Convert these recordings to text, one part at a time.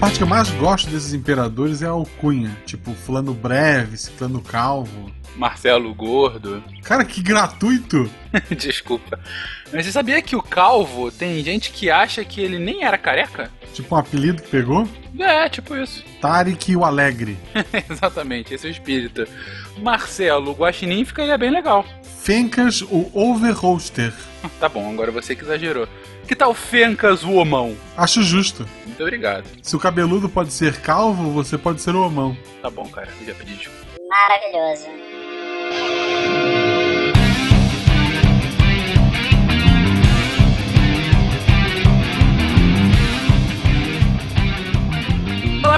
parte que eu mais gosto desses imperadores é a alcunha. Tipo, fulano breve, ciclano calvo. Marcelo Gordo. Cara, que gratuito! Desculpa. Mas você sabia que o Calvo tem gente que acha que ele nem era careca? Tipo um apelido que pegou? É, tipo isso. Tarek o Alegre. Exatamente, esse é o espírito. Marcelo Guaxinim ficaria bem legal. Fencas o Overholster. Tá bom, agora você que exagerou. Que tal Fencas o Homão? Acho justo. Muito obrigado. Se o cabeludo pode ser calvo, você pode ser o homão. Tá bom, cara, eu já pedi desculpa. Maravilhoso.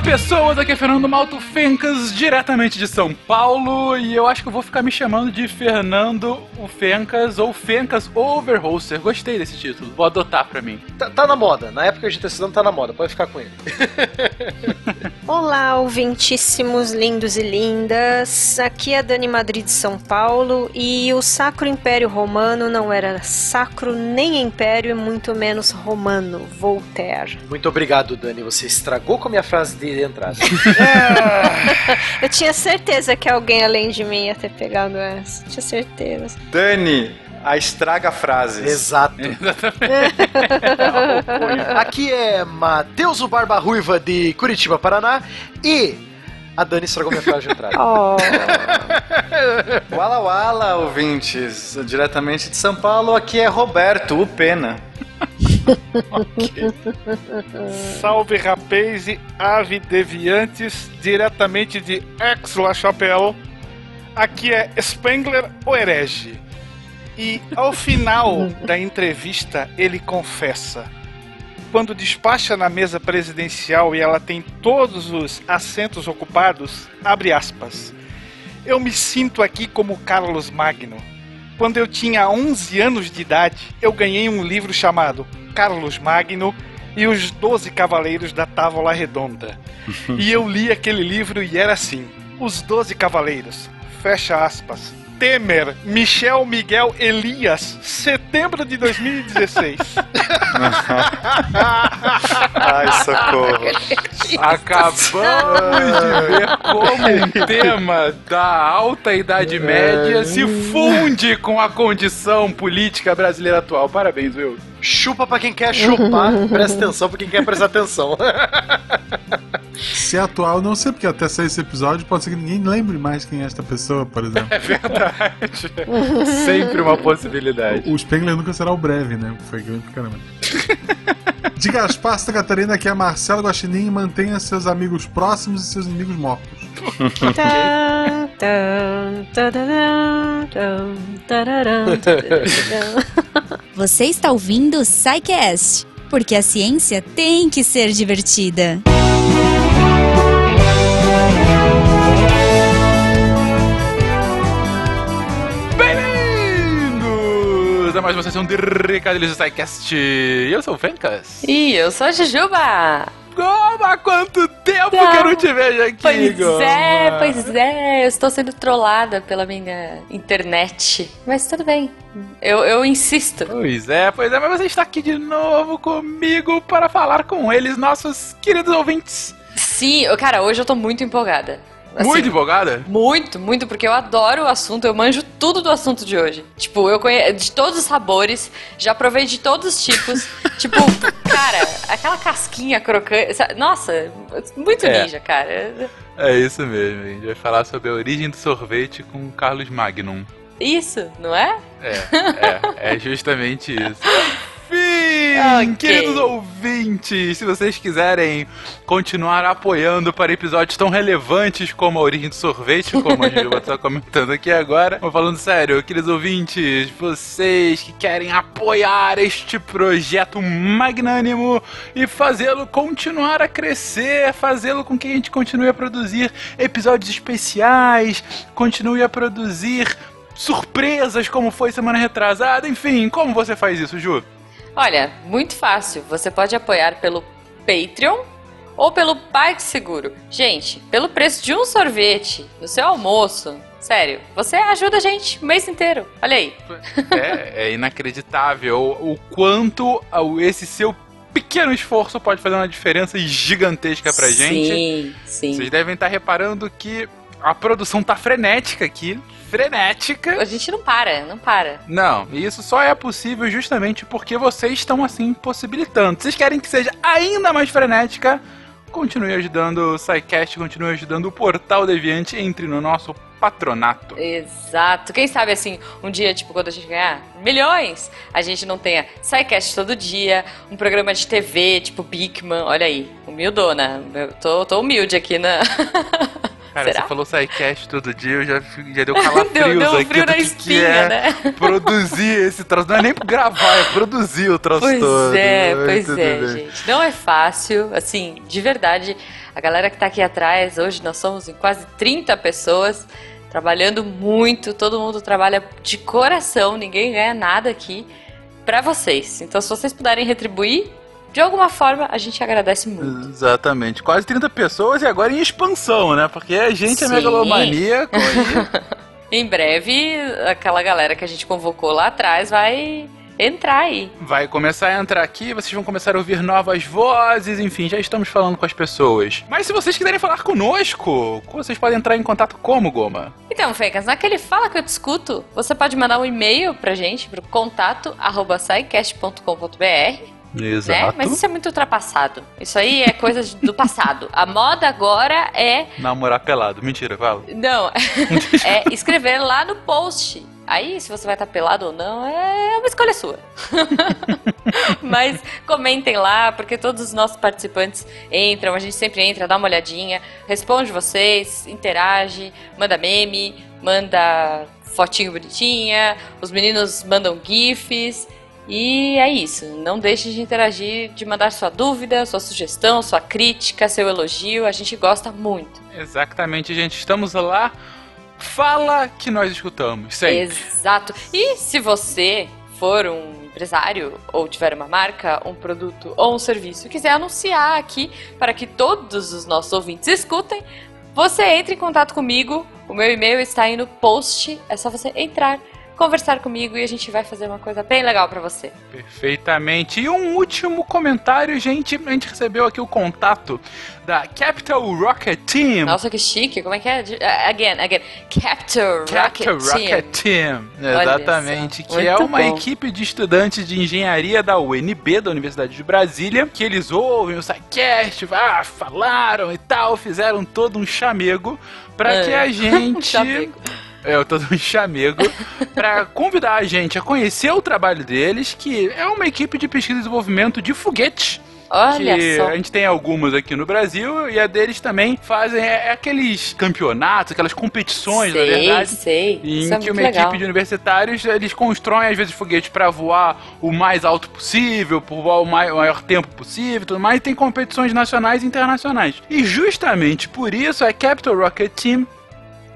Pessoas, aqui é Fernando Malto Fencas, diretamente de São Paulo, e eu acho que eu vou ficar me chamando de Fernando o Fencas ou Fencas Overholster. Gostei desse título, vou adotar pra mim. Tá, tá na moda. Na época tá estudando, tá na moda. Pode ficar com ele. Olá, ouvintíssimos lindos e lindas. Aqui é a Dani Madrid de São Paulo e o Sacro Império Romano não era sacro nem império e muito menos romano. Voltaire. Muito obrigado, Dani. Você estragou com a minha frase de entrada. Eu tinha certeza que alguém além de mim ia ter pegado essa. Tinha certeza. Dani, a estraga frase. Exato. Aqui é Matheus o Barba Ruiva de Curitiba, Paraná. E a Dani estragou minha frase de entrada. Oh. Wala Wala, ouvintes, diretamente de São Paulo, aqui é Roberto, o Pena. Salve rapaz e ave deviantes, diretamente de Aix-la-Chapelle. Aqui é Spengler, o herege. E ao final da entrevista, ele confessa. Quando despacha na mesa presidencial e ela tem todos os assentos ocupados, abre aspas. Eu me sinto aqui como Carlos Magno. Quando eu tinha 11 anos de idade, eu ganhei um livro chamado Carlos Magno e os Doze Cavaleiros da Távola Redonda. e eu li aquele livro e era assim: Os Doze Cavaleiros, fecha aspas. Temer, Michel Miguel Elias, setembro de 2016. Ai, socorro. Acabamos de ver como um tema da alta idade média se funde com a condição política brasileira atual. Parabéns, Will. Chupa pra quem quer chupar, presta atenção pra quem quer prestar atenção. Se é atual, não sei, porque até sair esse episódio pode ser que ninguém lembre mais quem é esta pessoa, por exemplo. É verdade. Sempre uma possibilidade. O Spengler nunca será o breve, né? Foi grande pra caramba. De Gaspar, Santa Catarina, aqui é Marcelo Guaxinim e mantenha seus amigos próximos e seus inimigos mortos. Tan, Você está ouvindo o SciCast, porque a ciência tem que ser divertida. Bem-vindos a mais uma sessão de Recadilhos do SciCast. Eu sou o Fencas. Ih, eu sou a Jujuba! Como há quanto tempo que eu não te vejo aqui, Pois Goma? é, pois é, eu estou sendo trollada pela minha internet. Mas tudo bem, eu, eu insisto. Pois é, pois é, mas você está aqui de novo comigo para falar com eles, nossos queridos ouvintes. Sim, cara, hoje eu tô muito empolgada. Assim, Muito empolgada? Muito, muito, porque eu adoro o assunto, eu manjo tudo do assunto de hoje. Tipo, eu conheço de todos os sabores, já provei de todos os tipos. tipo, cara, aquela casquinha crocante. sa- Nossa, muito É. ninja, cara. É isso mesmo, a gente vai falar sobre a origem do sorvete com Carlos Magnum. Isso, não é? É, é, é justamente isso. Enfim, Ok. queridos ouvintes, se vocês quiserem continuar apoiando para episódios tão relevantes como a origem do sorvete, como a gente está comentando aqui agora, mas falando sério, queridos ouvintes, vocês que querem apoiar este projeto magnânimo e fazê-lo continuar a crescer, fazê-lo com que a gente continue a produzir episódios especiais, continue a produzir surpresas como foi semana retrasada, enfim, como você faz isso, Ju? Olha, muito fácil. Você pode apoiar pelo Patreon ou pelo PagSeguro. Gente, pelo preço de um sorvete no seu almoço, sério, você ajuda a gente o mês inteiro. Olha aí. É, é inacreditável o quanto esse seu pequeno esforço pode fazer uma diferença gigantesca pra gente. Sim, sim. Vocês devem estar reparando que a produção tá frenética aqui. Frenética. A gente não para, não para. Não, e isso só é possível justamente porque vocês estão assim possibilitando. Vocês querem que seja ainda mais frenética? Continue ajudando o SciCast, continue ajudando o Portal Deviante, entre no nosso patronato. Exato. Quem sabe assim, um dia, tipo, quando a gente ganhar milhões, a gente não tenha SciCast todo dia, um programa de TV, tipo Bigman, olha aí, humildona. Eu tô, tô humilde aqui na. Cara, Será? você falou SciCast todo dia, eu já, já deu calafrios Deu- deu um aqui frio na espinha, é né? produzir esse troço. Não é nem gravar, é produzir o troço Pois todo. é, Ai, pois é, bem. gente. Não é fácil, assim, de verdade. A galera que tá aqui atrás, hoje nós somos em quase 30 pessoas, trabalhando muito, todo mundo trabalha de coração, ninguém ganha nada aqui pra vocês. Então, se vocês puderem retribuir, de alguma forma, a gente agradece muito. Exatamente. Quase 30 pessoas e agora em expansão, né? Porque a gente é Sim. megalomaníaco e Em breve, aquela galera que a gente convocou lá atrás vai entrar aí. vai começar a entrar aqui, vocês vão começar a ouvir novas vozes, enfim, já estamos falando com as pessoas. Mas se vocês quiserem falar conosco, vocês podem entrar em contato como, Goma? Então, Fencas, naquele Fala Que Eu Te Escuto, você pode mandar um e-mail pra gente, pro contato arroba saicast.com.br, né? Mas isso é muito ultrapassado. Isso aí é coisa do passado. A moda agora é, Namorar pelado. Mentira, fala. não, é escrever lá no post. Aí, se você vai estar pelado ou não, é uma escolha sua. Mas comentem lá, porque todos os nossos participantes entram, a gente sempre entra, dá uma olhadinha, responde vocês, interage, manda meme, manda fotinho bonitinha, os meninos mandam gifs. E é isso. Não deixe de interagir, de mandar sua dúvida, sua sugestão, sua crítica, seu elogio. A gente gosta muito. Exatamente, gente. Estamos lá. Fala que nós escutamos. Sempre. Exato. E se você for um empresário ou tiver uma marca, um produto ou um serviço e quiser anunciar aqui para que todos os nossos ouvintes escutem, você entre em contato comigo. O meu e-mail está aí no post. É só você entrar, conversar comigo e a gente vai fazer uma coisa bem legal para você. Perfeitamente. E um último comentário, gente. A gente recebeu aqui o contato da Capital Rocket Team. Nossa, que chique. Como é que é? Again, again. Capital Rocket Capital Team. Rocket Team. Olha Exatamente. Que é muito uma bom. equipe de estudantes de engenharia da UNB, da Universidade de Brasília, que eles ouvem o SciCast, ah, falaram e tal, fizeram todo um chamego para É. que a gente. É, todo um chamego para convidar a gente a conhecer o trabalho deles, que é uma equipe de pesquisa e desenvolvimento de foguetes. Olha que só. a gente tem algumas aqui no Brasil e a deles também fazem é, é aqueles campeonatos, aquelas competições, na sei, verdade. sei. Em Isso é que muito uma legal. equipe de universitários eles constroem às vezes foguetes para voar o mais alto possível, por voar o mai- o maior tempo possível, e tudo mais. E tem competições nacionais e internacionais. E justamente por isso a Capital Rocket Team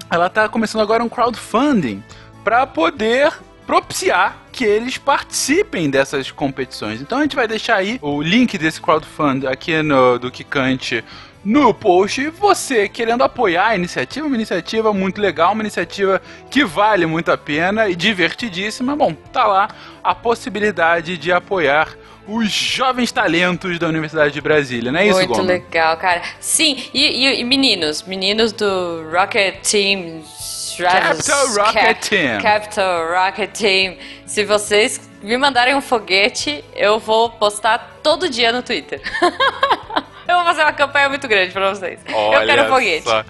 ela tá começando agora um crowdfunding para poder propiciar que eles participem dessas competições. Então a gente vai deixar aí o link desse crowdfunding aqui no do Kikante no post. Você querendo apoiar a iniciativa, uma iniciativa muito legal, uma iniciativa que vale muito a pena e divertidíssima. Bom, tá lá a possibilidade de apoiar os jovens talentos da Universidade de Brasília, não é isso, Muito Goma? legal, cara. Sim, e, e- e meninos, meninos do Rocket Team. Capital Rocket Cap- Team. Capital Rocket Team. Se vocês me mandarem um foguete, eu vou postar todo dia no Twitter. eu vou fazer uma campanha muito grande pra vocês. eu quero foguete. só.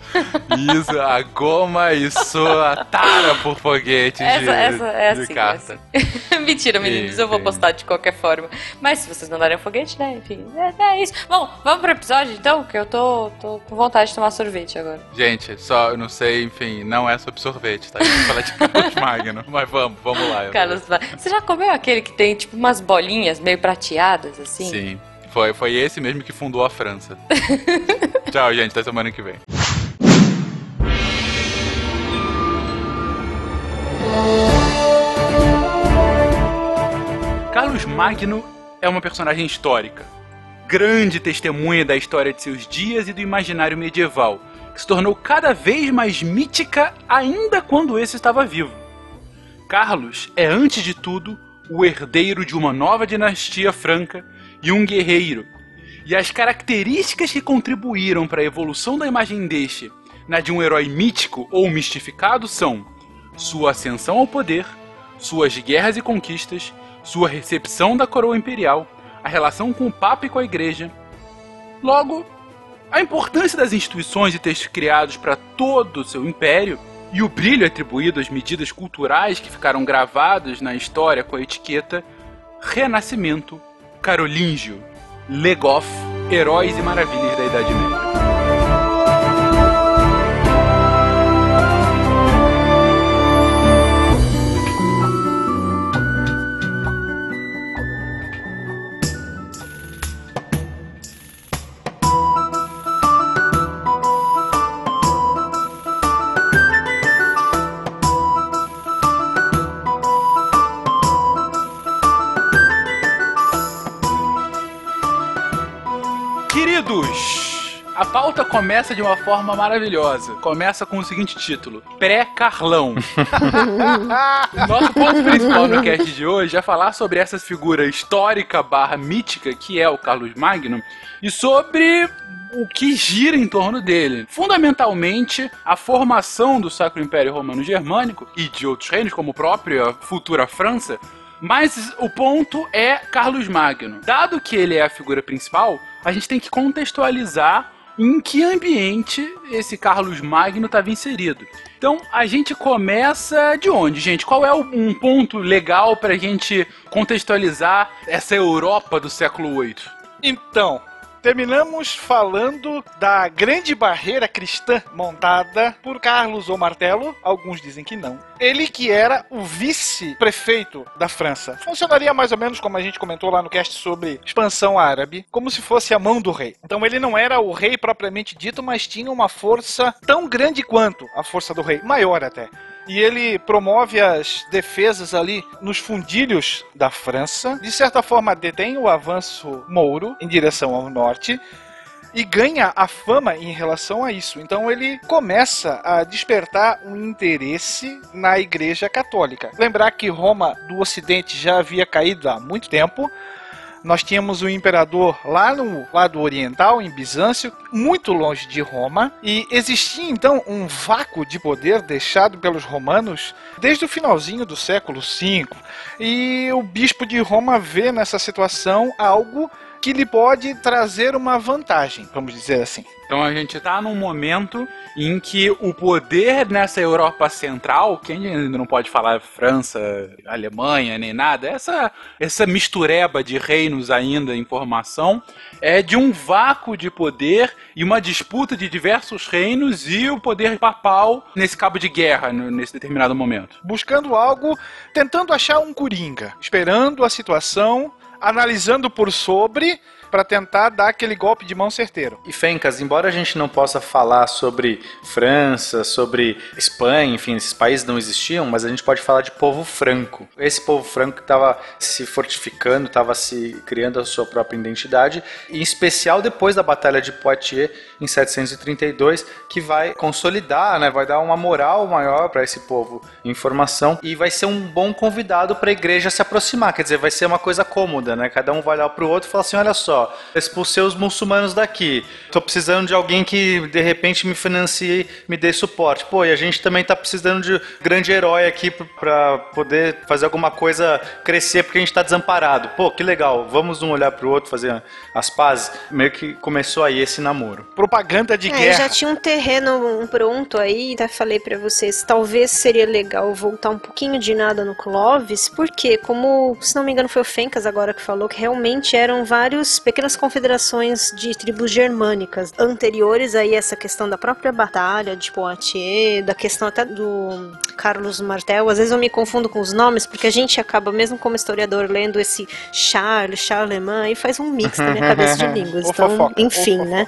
Isso, a goma e sua tara por foguetes Essa, de, essa é de assim. é carta. assim. Mentira, meninos, eu vou Enfim. postar de qualquer forma. Mas se vocês mandarem um foguete, né? Enfim, é, é isso. Bom, vamos pro episódio então, que eu tô, tô com vontade de tomar sorvete agora. Gente, só, eu não sei, enfim, não é sobre sorvete, tá? A gente fala de Carlos Magno. Mas vamos, vamos lá. Carlos, você já comeu aquele que tem tipo umas bolinhas meio prateadas assim? Sim, foi, foi esse mesmo que fundou a França. Tchau, gente, até semana que vem. Carlos Magno é uma personagem histórica, grande testemunha da história de seus dias e do imaginário medieval, que se tornou cada vez mais mítica ainda quando esse estava vivo. Carlos é, antes de tudo, o herdeiro de uma nova dinastia franca e um guerreiro. E as características que contribuíram para a evolução da imagem deste na de um herói mítico ou mistificado são sua ascensão ao poder, suas guerras e conquistas, sua recepção da coroa imperial, a relação com o Papa e com a Igreja. Logo, a importância das instituições e textos criados para todo o seu império e o brilho atribuído às medidas culturais que ficaram gravadas na história com a etiqueta Renascimento, Carolíngio, Legoff, Heróis e Maravilhas da Idade Média. Queridos, a pauta começa de uma forma maravilhosa. Começa com o seguinte título: Pré-Carlão. Nosso ponto principal no cast de hoje é falar sobre essa figura histórica barra mítica que é o Carlos Magno e sobre o que gira em torno dele. Fundamentalmente, a formação do Sacro Império Romano Germânico e de outros reinos, como a própria futura França, mas o ponto é Carlos Magno. Dado que ele é a figura principal, a gente tem que contextualizar em que ambiente esse Carlos Magno estava inserido. Então a gente começa de onde, gente? Qual é um ponto legal para a gente contextualizar essa Europa do século VIII? Então, terminamos falando da grande barreira cristã montada por Carlos ou Martelo, alguns dizem que não. Ele que era o vice-prefeito da França. Funcionaria mais ou menos como a gente comentou lá no cast sobre expansão árabe, como se fosse a mão do rei. Então ele não era o rei propriamente dito, mas tinha uma força tão grande quanto a força do rei, maior até e ele promove as defesas ali nos fundilhos da França. De certa forma, detém o avanço mouro em direção ao norte e ganha a fama em relação a isso. Então ele começa a despertar um interesse na Igreja Católica. Lembrar que Roma do Ocidente já havia caído há muito tempo nós tínhamos o imperador lá no lado oriental, em Bizâncio, muito longe de Roma, e existia então um vácuo de poder deixado pelos romanos desde o finalzinho do século V. E o bispo de Roma vê nessa situação algo que lhe pode trazer uma vantagem, vamos dizer assim. Então a gente está num momento em que o poder nessa Europa Central, que ainda não pode falar França, Alemanha, nem nada, essa, essa mistureba de reinos ainda em formação, é de um vácuo de poder e uma disputa de diversos reinos e o poder papal nesse cabo de guerra, nesse determinado momento. Buscando algo, tentando achar um coringa, esperando a situação analisando por sobre para tentar dar aquele golpe de mão certeiro. E Fencas, embora a gente não possa falar sobre França, sobre Espanha, enfim, esses países não existiam, mas a gente pode falar de povo franco. Esse povo franco estava se fortificando, estava se criando a sua própria identidade, em especial depois da Batalha de Poitiers em 732, que vai consolidar, né, vai dar uma moral maior para esse povo em formação e vai ser um bom convidado para a igreja se aproximar, quer dizer, vai ser uma coisa cômoda, né? Cada um vai olhar para o outro e falar assim, olha só, expulsei os muçulmanos daqui. Tô precisando de alguém que de repente me financie, me dê suporte. Pô, e a gente também tá precisando de grande herói aqui para poder fazer alguma coisa crescer porque a gente tá desamparado. Pô, que legal. Vamos um olhar pro outro, fazer as pazes. Meio que começou aí esse namoro. Propaganda de É, guerra. já tinha um terreno pronto aí, até falei pra vocês, talvez seria legal voltar um pouquinho de nada no Clovis, porque, como, se não me engano, foi o Fencas agora que falou, que realmente eram vários pequenas confederações de tribos germânicas anteriores aí a essa questão da própria batalha de Poitiers, da questão até do Carlos Martel. Às vezes eu me confundo com os nomes, porque a gente acaba, mesmo como historiador, lendo esse Charles, Charlemagne, e faz um mix na minha cabeça de línguas. Então, fofoca, enfim, né?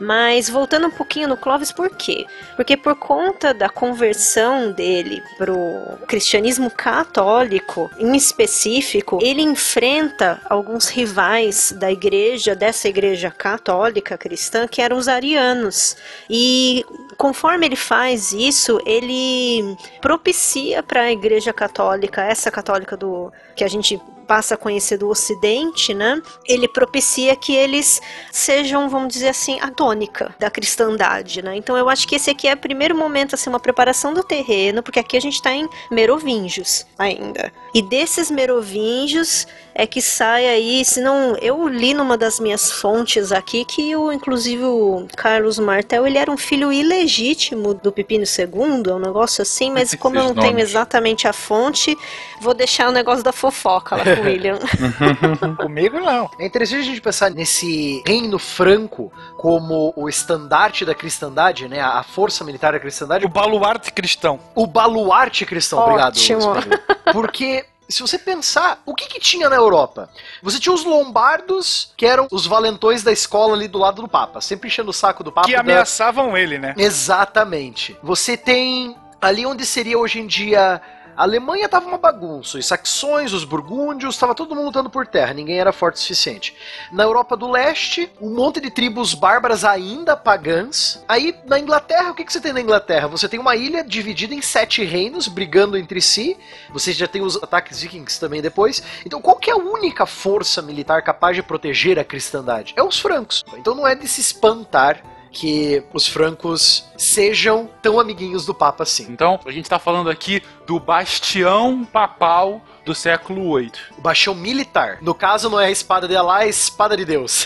Mas voltando um pouquinho no Clovis, por quê? Porque por conta da conversão dele pro cristianismo católico, em específico, ele enfrenta alguns rivais da igreja, dessa igreja católica cristã, que eram os arianos. E conforme ele faz isso, ele propicia para a igreja católica, essa católica do que a gente passa a conhecer do Ocidente, né? Ele propicia que eles sejam, vamos dizer assim, a tônica da cristandade, né? Então eu acho que esse aqui é o primeiro momento, assim, uma preparação do terreno, porque aqui a gente está em Merovingios ainda. E desses Merovingios é que sai aí, se não, eu li numa das minhas fontes aqui que o, inclusive o Carlos Martel, ele era um filho ilegítimo do Pepino II, é um negócio assim, mas como eu não tenho exatamente a fonte, vou deixar o negócio da fofoca lá com o William. Comigo não. É interessante a gente pensar nesse reino franco como o estandarte da cristandade, né? A força militar da cristandade, O baluarte cristão. o baluarte cristão. Ótimo. Obrigado. Porque se você pensar, o que, que tinha na Europa? Você tinha os lombardos, que eram os valentões da escola ali do lado do Papa, sempre enchendo o saco do Papa. Que da- ameaçavam ele, né? Exatamente. Você tem ali onde seria hoje em dia. A Alemanha tava uma bagunça, os saxões, os burgúndios, tava todo mundo lutando por terra, ninguém era forte o suficiente. Na Europa do Leste, um monte de tribos bárbaras ainda pagãs. Aí na Inglaterra, o que, que você tem na Inglaterra? Você tem uma ilha dividida em sete reinos, brigando entre si. Você já tem os ataques vikings também depois. Então qual que é a única força militar capaz de proteger a cristandade? É os francos. Então não é de se espantar que os francos sejam tão amiguinhos do Papa assim. Então, a gente tá falando aqui do bastião papal do século VIII. O baixão militar. No caso, não é a espada de Alá, é a espada de Deus.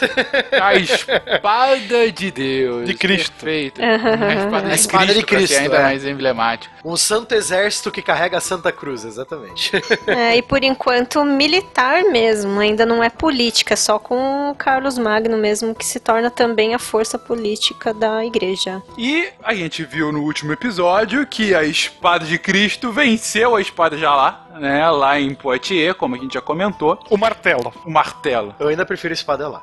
A espada de Deus. De Cristo. Perfeito. A espada de A espada de Cristo, ser Cristo, ainda é. mais emblemático. um santo exército que carrega a Santa Cruz, exatamente. É, e por enquanto militar mesmo, ainda não é política, é só com o Carlos Magno mesmo que se torna também a força política da igreja. E a gente viu no último episódio que a espada de Cristo venceu a espada de Alá, né? Lá em Poitiers, como a gente já comentou. O martelo. O martelo. Eu ainda prefiro a espada lá.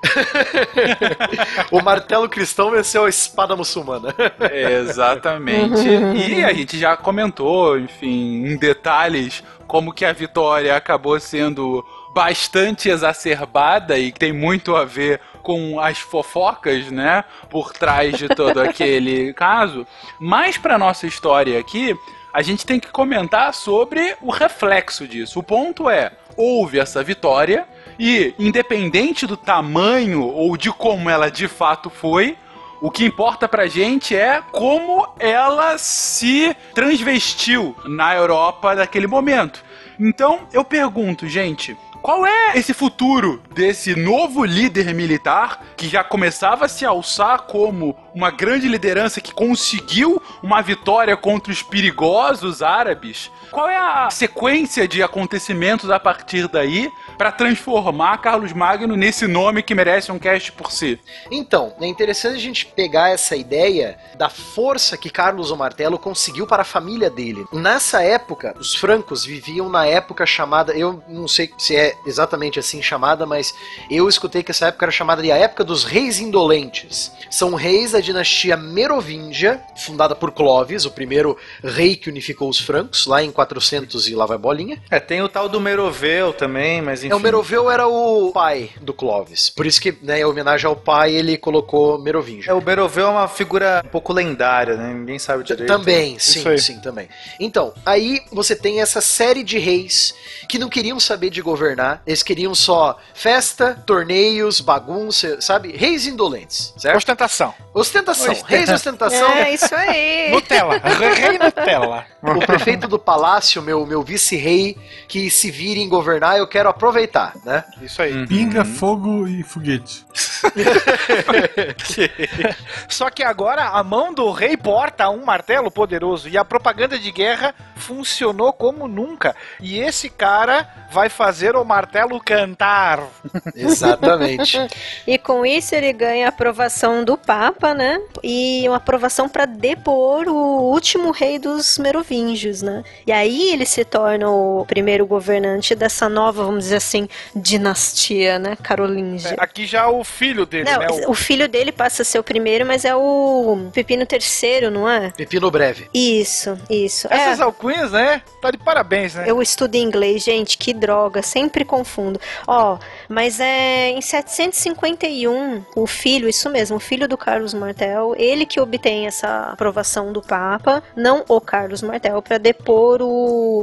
o martelo cristão venceu a espada muçulmana. Exatamente. e a gente já comentou, enfim, em detalhes, como que a vitória acabou sendo bastante exacerbada e tem muito a ver com as fofocas, né, por trás de todo aquele caso. Mas para nossa história aqui, a gente tem que comentar sobre o reflexo disso. O ponto é, houve essa vitória e independente do tamanho ou de como ela de fato foi, o que importa pra gente é como ela se transvestiu na Europa naquele momento. Então, eu pergunto, gente, qual é esse futuro desse novo líder militar que já começava a se alçar como uma grande liderança que conseguiu uma vitória contra os perigosos árabes? Qual é a sequência de acontecimentos a partir daí para transformar Carlos Magno nesse nome que merece um cast por si? Então, é interessante a gente pegar essa ideia da força que Carlos o Martelo conseguiu para a família dele. Nessa época, os francos viviam na época chamada, eu não sei se é exatamente assim chamada, mas eu escutei que essa época era chamada de a época dos reis indolentes. São reis da dinastia Merovingia, fundada por Clovis, o primeiro rei que unificou os francos, lá em 400 e lá vai bolinha. É, tem o tal do Meroveu também, mas enfim. É, o Meroveu era o pai do Clovis. Por isso que, né, em homenagem ao pai, ele colocou Merovingia. É, o Meroveu é uma figura um pouco lendária, né? Ninguém sabe direito. Também, sim, aí. sim, também. Então, aí você tem essa série de reis que não queriam saber de governar, eles queriam só festa, torneios, bagunça, sabe? Reis indolentes, certo? Ostentação. Ostentação, reis ostentação. É isso aí. Nutella. Rei Nutella. O prefeito do palácio, meu, meu vice-rei, que se vire em governar, eu quero aproveitar, né? Isso aí. Pinga, fogo e foguete. Só que agora a mão do rei porta um martelo poderoso e a propaganda de guerra funcionou como nunca. E esse cara vai fazer o martelo cantar. Exatamente. E com isso ele ganha a aprovação do Papa, né? E uma aprovação para depor o último rei dos Merovingios, né? E aí ele se torna o primeiro governante dessa nova, vamos dizer assim, dinastia, né? Carolíngia. Aqui já o filho dele, Não, né? o filho dele passa a ser o primeiro, mas é o Pepino III, não é? Pepino breve. Isso, isso. Essas É, alcunhas, né? Tá de parabéns, né? eu estudo inglês, gente, que droga, sempre confundo. Ó, mas é em 751, o filho, isso mesmo, o filho do Carlos Martel, ele que obtém essa aprovação do Papa, não o Carlos Martel, para depor o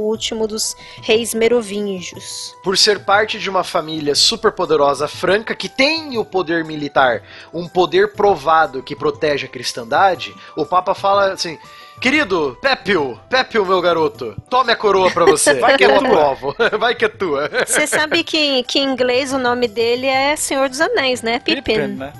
último dos reis merovingios. Por ser parte de uma família super poderosa franca que tem o poder militar, um poder provado que protege a cristandade, o Papa fala assim. Querido, Pépio, Pépio, meu garoto, tome a coroa pra você. Vai que é Eu aprovo. Vai que é tua. Você sabe que, que em inglês o nome dele é Senhor dos Anéis, né? Pippin. Pippin, né?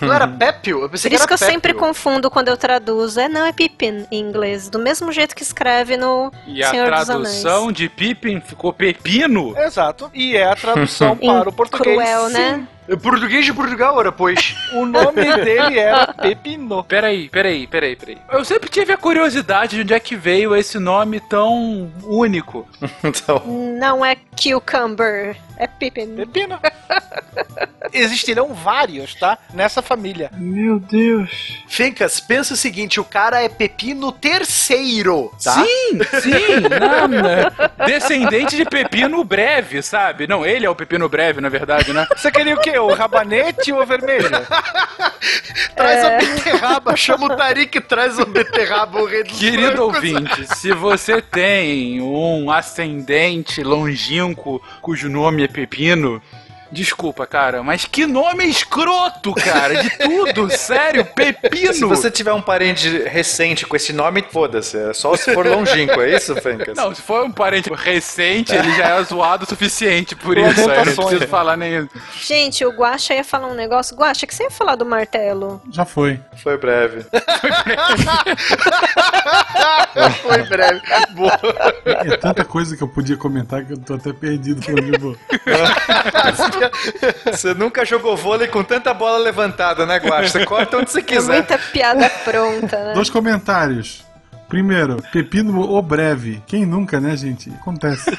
Não era Pépio? Eu pensei Por isso que que eu sempre confundo quando eu traduzo. É, não, é Pippin em inglês. Do mesmo jeito que escreve no E a Senhor dos Anéis. tradução de Pippin ficou pepino? Exato. E é a tradução Em para o português. Cruel, Sim. né? É Português de Portugal, ora, pois. O nome dele era Pepino. Peraí, peraí, peraí, peraí. Eu sempre tive a curiosidade de onde é que veio esse nome tão único. Então, Não é Cucumber, é Pippin. Pepino. Existirão vários, tá? Nessa família. Meu Deus. Fencas, pensa o seguinte: o cara é Pepino terceiro, tá? Sim, sim, não, não. Descendente de Pepino Breve, sabe? Não, ele é o Pepino Breve, na verdade, né? Você queria o quê? O rabanete ou a vermelha? Traz a beterraba, chama o Tarik e traz a beterraba, o rei dos Querido brancos. ouvinte, se você tem um ascendente longínquo cujo nome é Pepino, desculpa, cara, mas que nome escroto, cara, de tudo, sério, Pepino. se você tiver um parente recente com esse nome, foda-se. É só se for longínquo, é isso, Fencas? Não, se for um parente recente, ele já é zoado o suficiente por isso, aí não Lamentações. preciso falar nem Gente, o Guaxa ia falar um negócio. Guaxa, que você ia falar do martelo? Já foi. Foi breve. Foi breve. Boa. É tanta coisa que eu podia comentar que eu tô até perdido por onde eu vou. Você nunca jogou vôlei com tanta bola levantada, né, Guaxa? Você corta onde você É quiser. muita piada pronta, né? Dois comentários. Primeiro, Pepino o Breve. Quem nunca, né, gente? Acontece.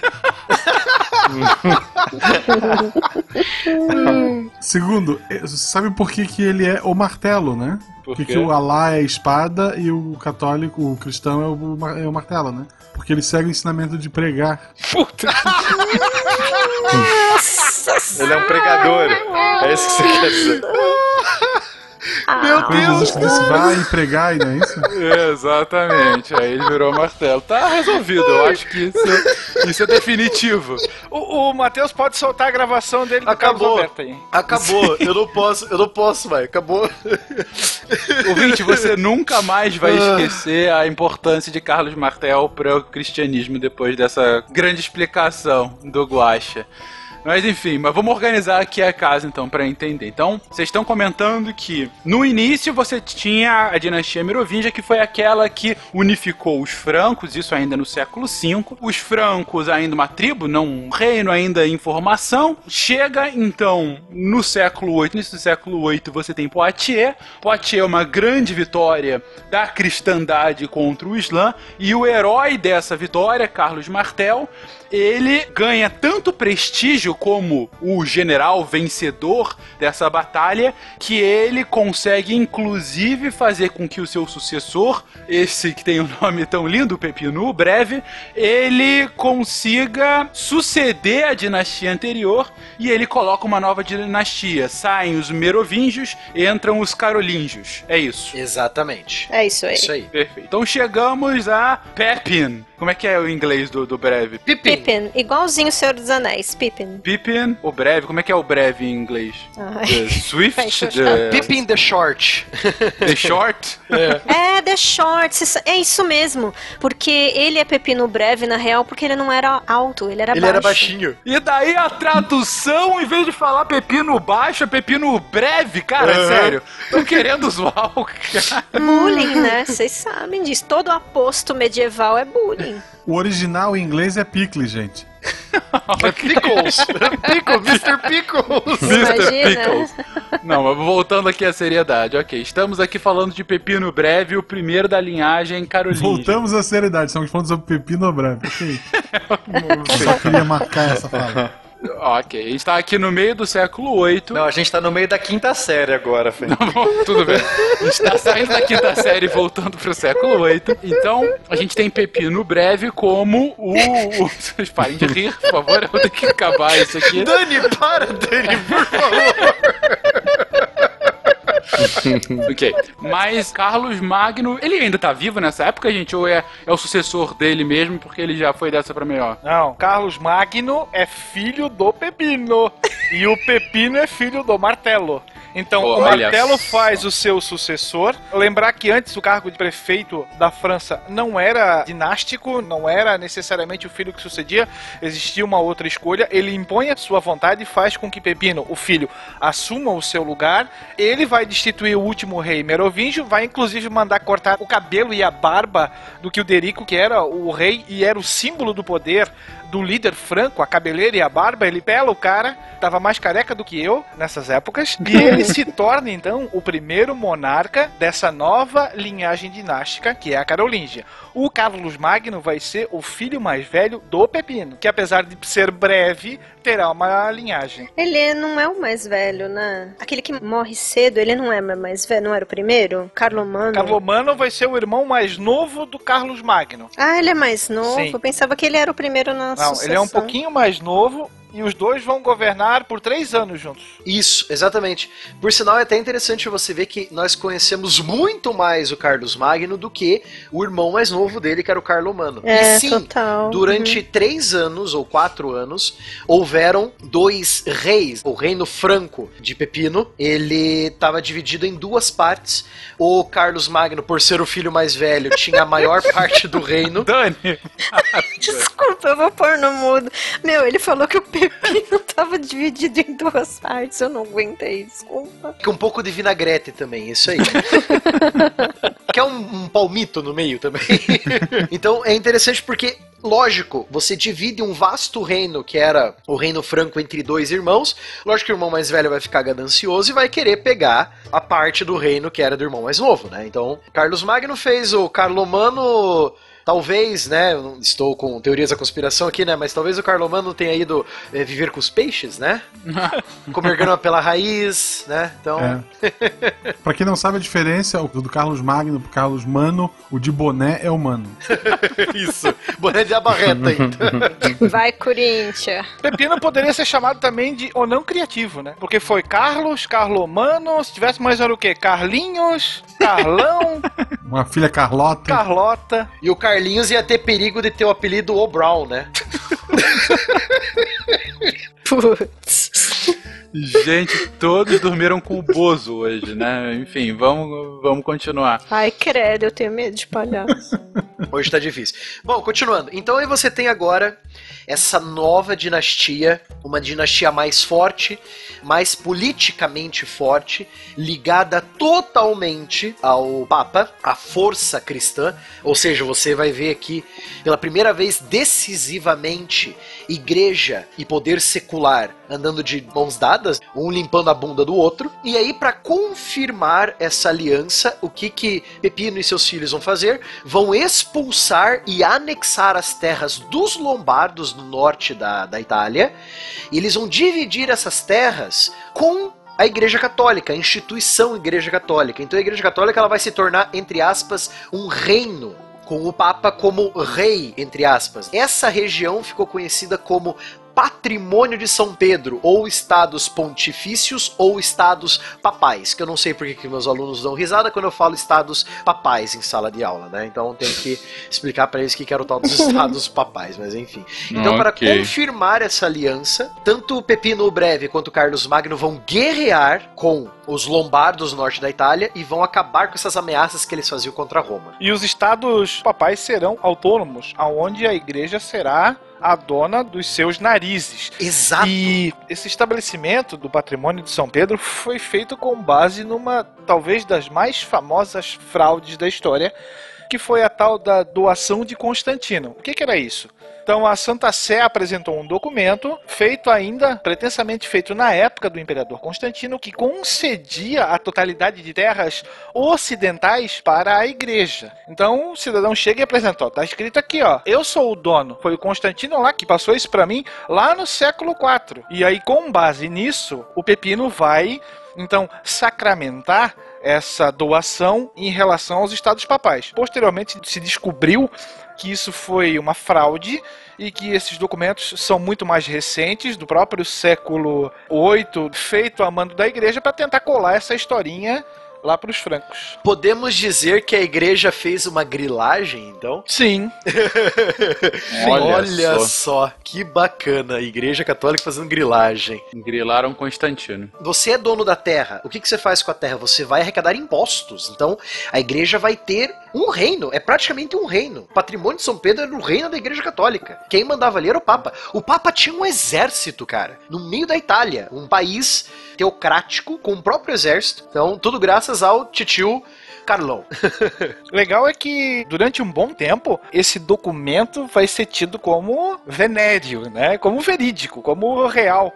Segundo, você sabe por que, que ele é o martelo, né? Por Porque o Alá é a espada e o católico, o cristão é o, é o martelo, né? Porque ele segue o ensinamento de pregar. Puta. Ele é um pregador. É isso que você quer dizer. Meu Quando Jesus disse vai e pregar, e não é isso? Exatamente, aí ele virou martelo. Tá resolvido, eu acho que isso, isso é definitivo. O, o Matheus pode soltar a gravação dele do Acabou. Alberto aí. Acabou. Eu não posso, eu não posso, vai. Acabou. Ouvinte, você nunca mais vai esquecer a importância de Carlos Martel para o cristianismo depois dessa grande explicação do Guaxa. Mas enfim, mas vamos organizar aqui a casa então para entender. Então, vocês estão comentando que no início você tinha a dinastia Merovingia, que foi aquela que unificou os francos, isso ainda no século V. Os francos ainda uma tribo, não um reino ainda em formação. Chega então no século VIII, início do século VIII você tem Poitiers. Poitiers é uma grande vitória da cristandade contra o Islã e o herói dessa vitória, Carlos Martel, ele ganha tanto prestígio como o general vencedor dessa batalha que ele consegue inclusive fazer com que o seu sucessor, esse que tem o nome tão lindo, Pepinu, breve, ele consiga suceder a dinastia anterior e ele coloca uma nova dinastia. Saem os Merovingios, entram os Carolíngios. É isso. Exatamente. É isso aí. Isso aí. Perfeito. Então chegamos a Pepin. Como é que é o inglês do, do breve? Pippin. Pippin, igualzinho o Senhor dos Anéis, Pippin. Pippin, o breve, como é que é o breve em inglês? The Swift, the, Pippin the Short. the Short. É, The Shorts, é isso mesmo. Porque ele é pepino breve, na real, porque ele não era alto, ele era Ele baixo. era baixinho. E daí a tradução, em vez de falar pepino baixo, é pepino breve, cara, Aham. sério. Estão querendo zoar o cara. Bullying, né? Vocês sabem disso. Todo aposto medieval é bullying. O original em inglês é pickle, gente. Pickles. Pickles, Mr. Pickles. Mr. Pickles. Não, mas voltando aqui à seriedade, ok. Estamos aqui falando de pepino breve, o primeiro da linhagem Carolina. Voltamos à seriedade, estamos falando sobre pepino breve. Ok. Eu só queria marcar essa fala. Ok, a gente tá aqui no meio do século VIII. Não, a gente tá no meio da quinta série agora. Bom, Tudo bem. A gente tá saindo da quinta série e voltando pro século VIII. Então, a gente tem Pepino Breve como o. o... Vocês parem de rir, por favor. Eu vou ter que acabar isso aqui. Dani, para, Dani, por favor. ok. Mas Carlos Magno, ele ainda tá vivo nessa época, gente? Ou é, é o sucessor dele mesmo, porque ele já foi dessa pra melhor? Não, Carlos Magno é filho do Pepino. e o Pepino é filho do Martelo. Então, o Olha Martelo só. faz o seu sucessor. Lembrar que antes o cargo de prefeito da França não era dinástico, não era necessariamente o filho que sucedia, existia uma outra escolha. Ele impõe a sua vontade e faz com que Pepino, o filho, assuma o seu lugar. Ele vai destituir o último rei merovingio, vai inclusive mandar cortar o cabelo e a barba do Quilderico, que era o rei e era o símbolo do poder do líder franco, a cabeleira e a barba, ele pela o cara, tava mais careca do que eu nessas épocas, e ele se torna então o primeiro monarca dessa nova linhagem dinástica, que é a Carolíngia. O Carlos Magno vai ser o filho mais velho do Pepino, que apesar de ser breve, terá uma linhagem. Ele não é o mais velho, né? Aquele que morre cedo, ele não é mais velho, não era o primeiro? Carlomano. Carlomano vai ser o irmão mais novo do Carlos Magno. Ah, ele é mais novo? Sim. Eu pensava que ele era o primeiro na Não, ele é um pouquinho mais novo e os dois vão governar por três anos juntos. Isso, exatamente. Por sinal, é até interessante você ver que nós conhecemos muito mais o Carlos Magno do que o irmão mais novo dele, que era o Carlomano. É, e sim, total. durante Uhum. três anos ou quatro anos, houveram dois reis. O reino franco de Pepino, ele estava dividido em duas partes. O Carlos Magno, por ser o filho mais velho, tinha a maior parte do reino. Dani! Desculpa, eu vou pôr no mudo. Meu, ele falou que o pepino tava dividido em duas partes. Eu não aguentei, desculpa. Com um pouco de vinagrete também, isso aí. Quer um, um palmito no meio também. então é interessante porque, lógico, você divide um vasto reino, que era o reino franco entre dois irmãos. Lógico que o irmão mais velho vai ficar ganancioso e vai querer pegar a parte do reino que era do irmão mais novo, né? Então, Carlos Magno fez o Carlomano. Talvez, né? Eu não estou com teorias da conspiração aqui, né? Mas talvez o Carlomano tenha ido eh, viver com os peixes, né? Comer grama pela raiz, né? Então. É. pra quem não sabe a diferença, o do Carlos Magno pro Carlos Mano, o de boné é o Mano. Isso. Boné de abarreta ainda. Vai, Corinthians. Pepino poderia ser chamado também de o não criativo, né? Porque foi Carlos, Carlomano, se tivesse mais era o quê? Carlinhos, Carlão, Uma filha Carlota. Carlota. E o Carlinhos ia ter perigo de ter o apelido O Brown, né? Putz. Gente, todos dormiram com o Bozo hoje, né? Enfim, vamos, vamos continuar. Ai, credo, eu tenho medo de palhaço. Hoje tá difícil. Bom, continuando. Então aí você tem agora essa nova dinastia, uma dinastia mais forte, mais politicamente forte, ligada totalmente ao Papa, à força cristã. Ou seja, você vai ver aqui pela primeira vez decisivamente igreja e poder secular andando de mãos dadas, um limpando a bunda do outro. E aí para confirmar essa aliança, o que que Pepino e seus filhos vão fazer? Vão expulsar e anexar as terras dos lombardos no norte da, da Itália. E eles vão dividir essas terras com a Igreja Católica, a instituição Igreja Católica. Então a Igreja Católica ela vai se tornar, entre aspas, um reino com o Papa como rei, entre aspas. Essa região ficou conhecida como Patrimônio de São Pedro, ou estados pontifícios ou estados papais, que eu não sei porque que meus alunos dão risada quando eu falo estados papais em sala de aula, né? Então tem que explicar para eles o que que era o tal dos estados papais, mas enfim. Então, para Ok. confirmar essa aliança, tanto o Pepino o Breve quanto o Carlos Magno vão guerrear com os lombardos no norte da Itália e vão acabar com essas ameaças que eles faziam contra Roma. E os estados papais serão autônomos, aonde a igreja será a dona dos seus narizes. Exato. E esse estabelecimento do patrimônio de São Pedro foi feito com base numa, talvez, das mais famosas fraudes da história, que foi a tal da doação de Constantino. O que, que era isso? Então a Santa Sé apresentou um documento feito ainda, pretensamente feito na época do imperador Constantino, que concedia a totalidade de terras ocidentais para a igreja. Então o cidadão chega e apresentou, tá escrito aqui, ó, eu sou o dono. Foi o Constantino lá que passou isso para mim lá no século IV. E aí com base nisso, o Pepino vai então sacramentar essa doação em relação aos estados papais. Posteriormente se descobriu que isso foi uma fraude e que esses documentos são muito mais recentes, do próprio século VIII, feito a mando da igreja para tentar colar essa historinha lá pros francos. Podemos dizer que a igreja fez uma grilagem, então? Sim. Olha, só. que bacana. A igreja católica fazendo grilagem. Grilaram Constantino. Você é dono da terra. O que, que você faz com a terra? Você vai arrecadar impostos. Então, a igreja vai ter um reino. É praticamente um reino. O patrimônio de São Pedro era o reino da igreja católica. Quem mandava ali era o Papa. O Papa tinha um exército, cara, no meio da Itália. Um país teocrático com o próprio exército. Então, tudo graças ao titio Carlão. Legal é que durante um bom tempo esse documento vai ser tido como venéreo, né? Como verídico, como real.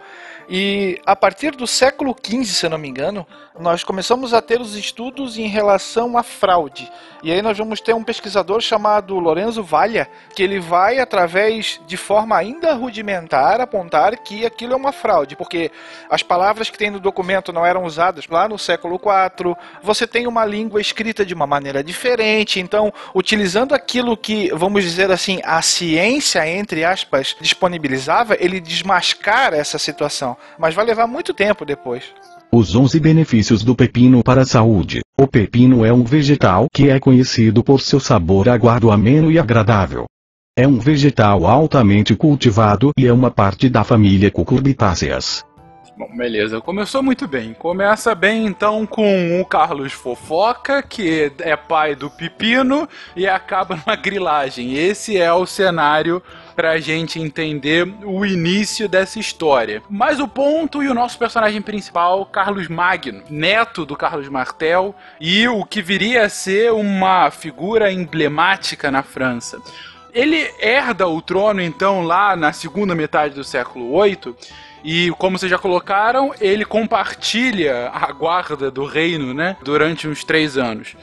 E a partir do século XV, se não me engano, nós começamos a ter os estudos em relação à fraude. E aí nós vamos ter um pesquisador chamado Lorenzo Valha, que ele vai, através de forma ainda rudimentar, apontar que aquilo é uma fraude, porque as palavras que tem no documento não eram usadas lá no século IV, você tem uma língua escrita de uma maneira diferente, então, utilizando aquilo que, vamos dizer assim, a ciência, entre aspas, disponibilizava, ele desmascara essa situação. Mas vai levar muito tempo depois. Os 11 benefícios do pepino para a saúde. O pepino é um vegetal que é conhecido por seu sabor aguado ameno e agradável. É um vegetal altamente cultivado e é uma parte da família Cucurbitáceas. Bom, beleza. Começou muito bem. Começa bem então com o Carlos Fofoca, que é pai do Pepino, e acaba numa grilagem. Esse é o cenário pra gente entender o início dessa história. Mas o ponto e o nosso personagem principal, Carlos Magno, neto do Carlos Martel, e o que viria a ser uma figura emblemática na França. Ele herda o trono, então, lá na segunda metade do século VIII, e como vocês já colocaram, ele compartilha a guarda do reino, né? Durante uns três anos.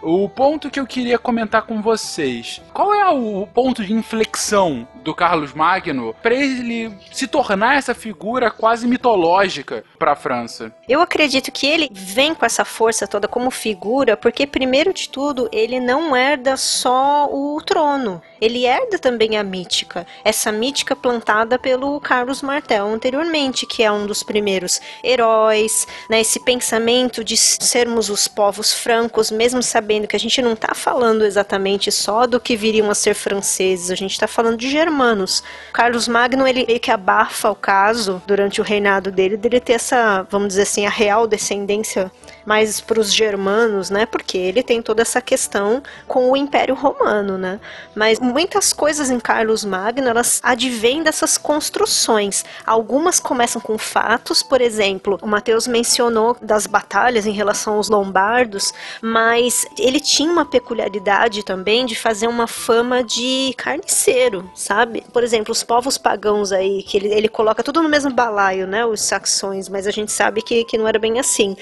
O ponto que eu queria comentar com vocês: qual é o ponto de inflexão do Carlos Magno para ele se tornar essa figura quase mitológica para a França? Eu acredito que ele vem com essa força toda como figura, porque primeiro de tudo, ele não herda só o trono, ele herda também a mítica. Essa mítica plantada pelo Carlos Martel anteriormente, que é um dos primeiros heróis, né, esse pensamento de sermos os povos francos, mesmo sabendo que a gente não está falando exatamente só do que viriam a ser franceses, a gente está falando de germanos. Carlos Magno, ele meio que abafa o caso durante o reinado dele, dele ter essa, vamos dizer assim, a real descendência mais para os germanos, né? Porque ele tem toda essa questão com o Império Romano, né? Mas muitas coisas em Carlos Magno, elas advêm dessas construções. Algumas começam com fatos, por exemplo, o Mateus mencionou das batalhas em relação aos lombardos, mas ele tinha uma peculiaridade também de fazer uma fama de carniceiro, sabe? Por exemplo, os povos pagãos aí, que ele, ele coloca tudo no mesmo balaio, né? Os saxões, mas a gente sabe que, que não era bem assim.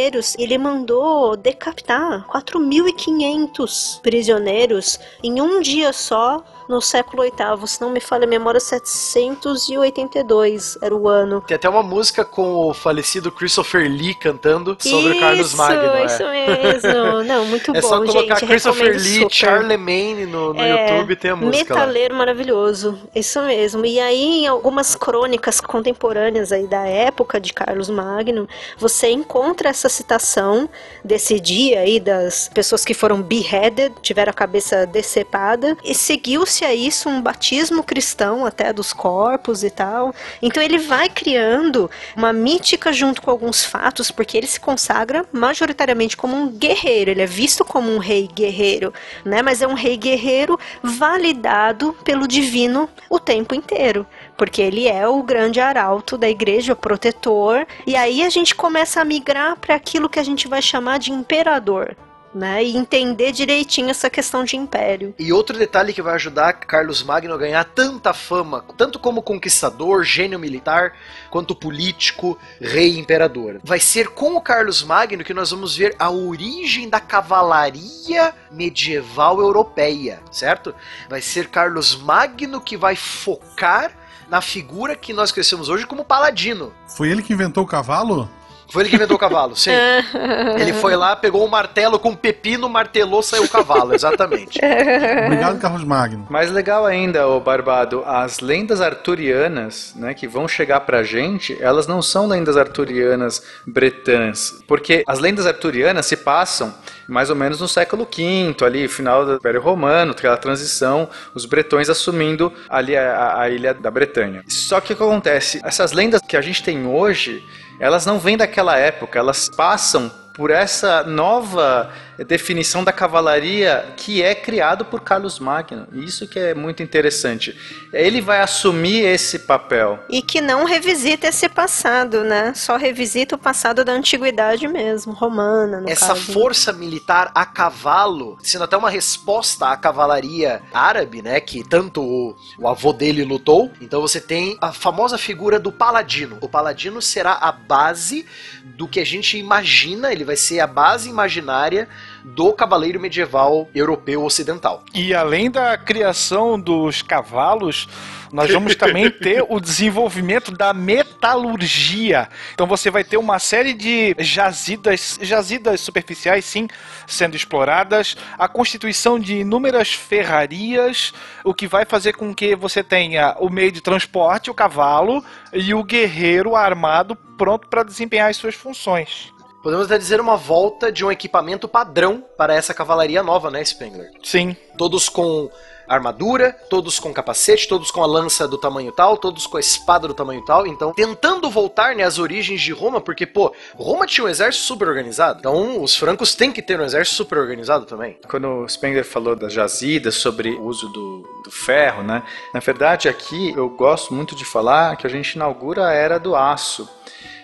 Prisioneiros ele mandou decapitar 4.500 prisioneiros em um dia só no século VIII, se não me falha a memória, 782 era o ano. Tem até uma música com o falecido Christopher Lee cantando sobre isso, Carlos Magno. Isso é. mesmo. Não, muito é bom, só colocar gente. Christopher Lee, super. Charlemagne no, no É, YouTube tem a música lá. Metaleiro maravilhoso, isso mesmo. E aí, em algumas crônicas contemporâneas aí da época de Carlos Magno, você encontra essa citação desse dia aí das pessoas que foram beheaded, tiveram a cabeça decepada, e seguiu-se a isso um batismo cristão até dos corpos e tal. Então ele vai criando uma mítica junto com alguns fatos, porque ele se consagra majoritariamente como um guerreiro, ele é visto como um rei guerreiro, né? Mas é um rei guerreiro validado pelo divino o tempo inteiro, porque ele é o grande arauto da igreja, o protetor, e aí a gente começa a migrar para aquilo que a gente vai chamar de imperador. Né, e entender direitinho essa questão de império. E outro detalhe que vai ajudar Carlos Magno a ganhar tanta fama, tanto como conquistador, gênio militar, quanto político, rei e imperador. Vai ser com o Carlos Magno que nós vamos ver a origem da cavalaria medieval europeia, certo? Vai ser Carlos Magno que vai focar na figura que nós conhecemos hoje como paladino. Foi ele que inventou o cavalo? Foi ele que inventou o cavalo, sim. ele foi lá, pegou um martelo com um pepino, martelou, saiu o cavalo, exatamente. Obrigado, Carlos Magno. Mais legal ainda, o Barbado, as lendas arturianas, né, que vão chegar pra gente, elas não são lendas arturianas bretãs, porque as lendas arturianas se passam mais ou menos no século V, ali, final do Império Romano, aquela transição, os bretões assumindo ali a, a ilha da Bretanha. Só que o que acontece? Essas lendas que a gente tem hoje, elas não vêm daquela época, elas passam por essa nova definição da cavalaria que é criado por Carlos Magno. Isso que é muito interessante. Ele vai assumir esse papel. E que não revisita esse passado, né? Só revisita o passado da antiguidade mesmo, romana, no Essa caso. força militar a cavalo, sendo até uma resposta à cavalaria árabe, né? Que tanto o, o avô dele lutou. Então você tem a famosa figura do paladino. O paladino será a base do que a gente imagina, ele vai ser a base imaginária do cavaleiro medieval europeu ocidental. E além da criação dos cavalos, nós vamos também ter o desenvolvimento da metalurgia. Então você vai ter uma série de jazidas, jazidas superficiais, sim, sendo exploradas, a constituição de inúmeras ferrarias, o que vai fazer com que você tenha o meio de transporte, o cavalo, e o guerreiro armado pronto para desempenhar as suas funções. Podemos até dizer uma volta de um equipamento padrão para essa cavalaria nova, né, Spengler? Sim. Todos com armadura, todos com capacete, todos com a lança do tamanho tal, todos com a espada do tamanho tal. Então, tentando voltar né, às origens de Roma, porque, pô, Roma tinha um exército super organizado. Então, os francos têm que ter um exército super organizado também. Quando o Spengler falou das jazidas, sobre o uso do, do ferro, né? Na verdade, aqui eu gosto muito de falar que a gente inaugura a era do aço.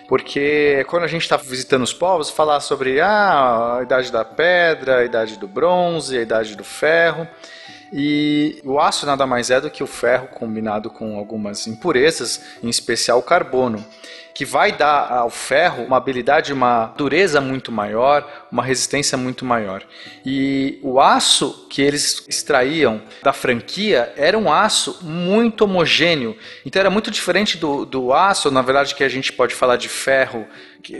Porque quando a gente está visitando os povos, falar sobre ah, a idade da pedra, a idade do bronze, a idade do ferro. E o aço nada mais é do que o ferro combinado com algumas impurezas, em especial o carbono, que vai dar ao ferro uma habilidade, uma dureza muito maior, uma resistência muito maior. E o aço que eles extraíam da franquia era um aço muito homogêneo. Então era muito diferente do, do aço, na verdade, que a gente pode falar de ferro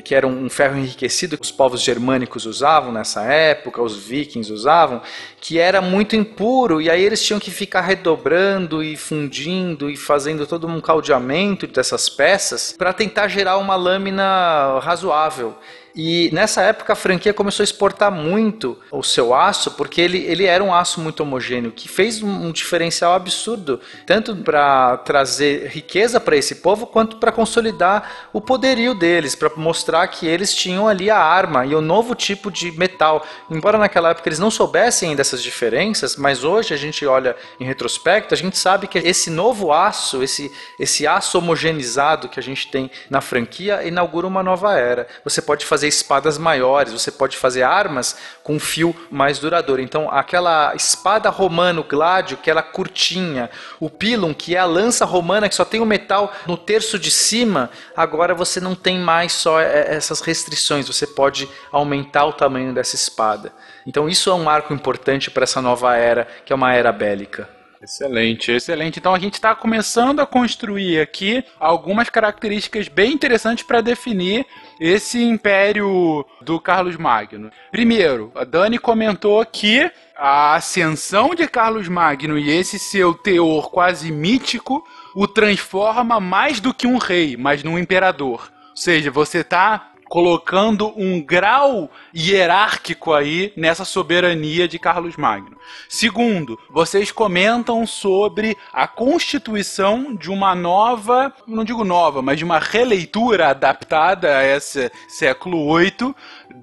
que, era um ferro enriquecido que os povos germânicos usavam nessa época, os vikings usavam, que era muito impuro e aí eles tinham que ficar redobrando e fundindo e fazendo todo um caldeamento dessas peças para tentar gerar uma lâmina razoável. E nessa época a franquia começou a exportar muito o seu aço, porque ele, ele era um aço muito homogêneo, que fez um, um diferencial absurdo, tanto para trazer riqueza para esse povo, quanto para consolidar o poderio deles, para mostrar que eles tinham ali a arma e o novo tipo de metal. Embora naquela época eles não soubessem dessas diferenças, mas hoje a gente olha em retrospecto, a gente sabe que esse novo aço, esse, esse aço homogeneizado que a gente tem na franquia, inaugura uma nova era. Você pode fazer espadas maiores, você pode fazer armas com fio mais duradouro. Então, aquela espada romano gládio, que era curtinha, o pilum, que é a lança romana que só tem o metal no terço de cima, agora você não tem mais só essas restrições, você pode aumentar o tamanho dessa espada. Então, isso é um marco importante para essa nova era, que é uma era bélica. Excelente, excelente. Então a gente está começando a construir aqui algumas características bem interessantes para definir esse império do Carlos Magno. Primeiro, a Dani comentou que a ascensão de Carlos Magno e esse seu teor quase mítico o transforma mais do que um rei, mas num imperador. Ou seja, você está colocando um grau hierárquico aí nessa soberania de Carlos Magno. Segundo, vocês comentam sobre a constituição de uma nova, não digo nova, mas de uma releitura adaptada a esse século VIII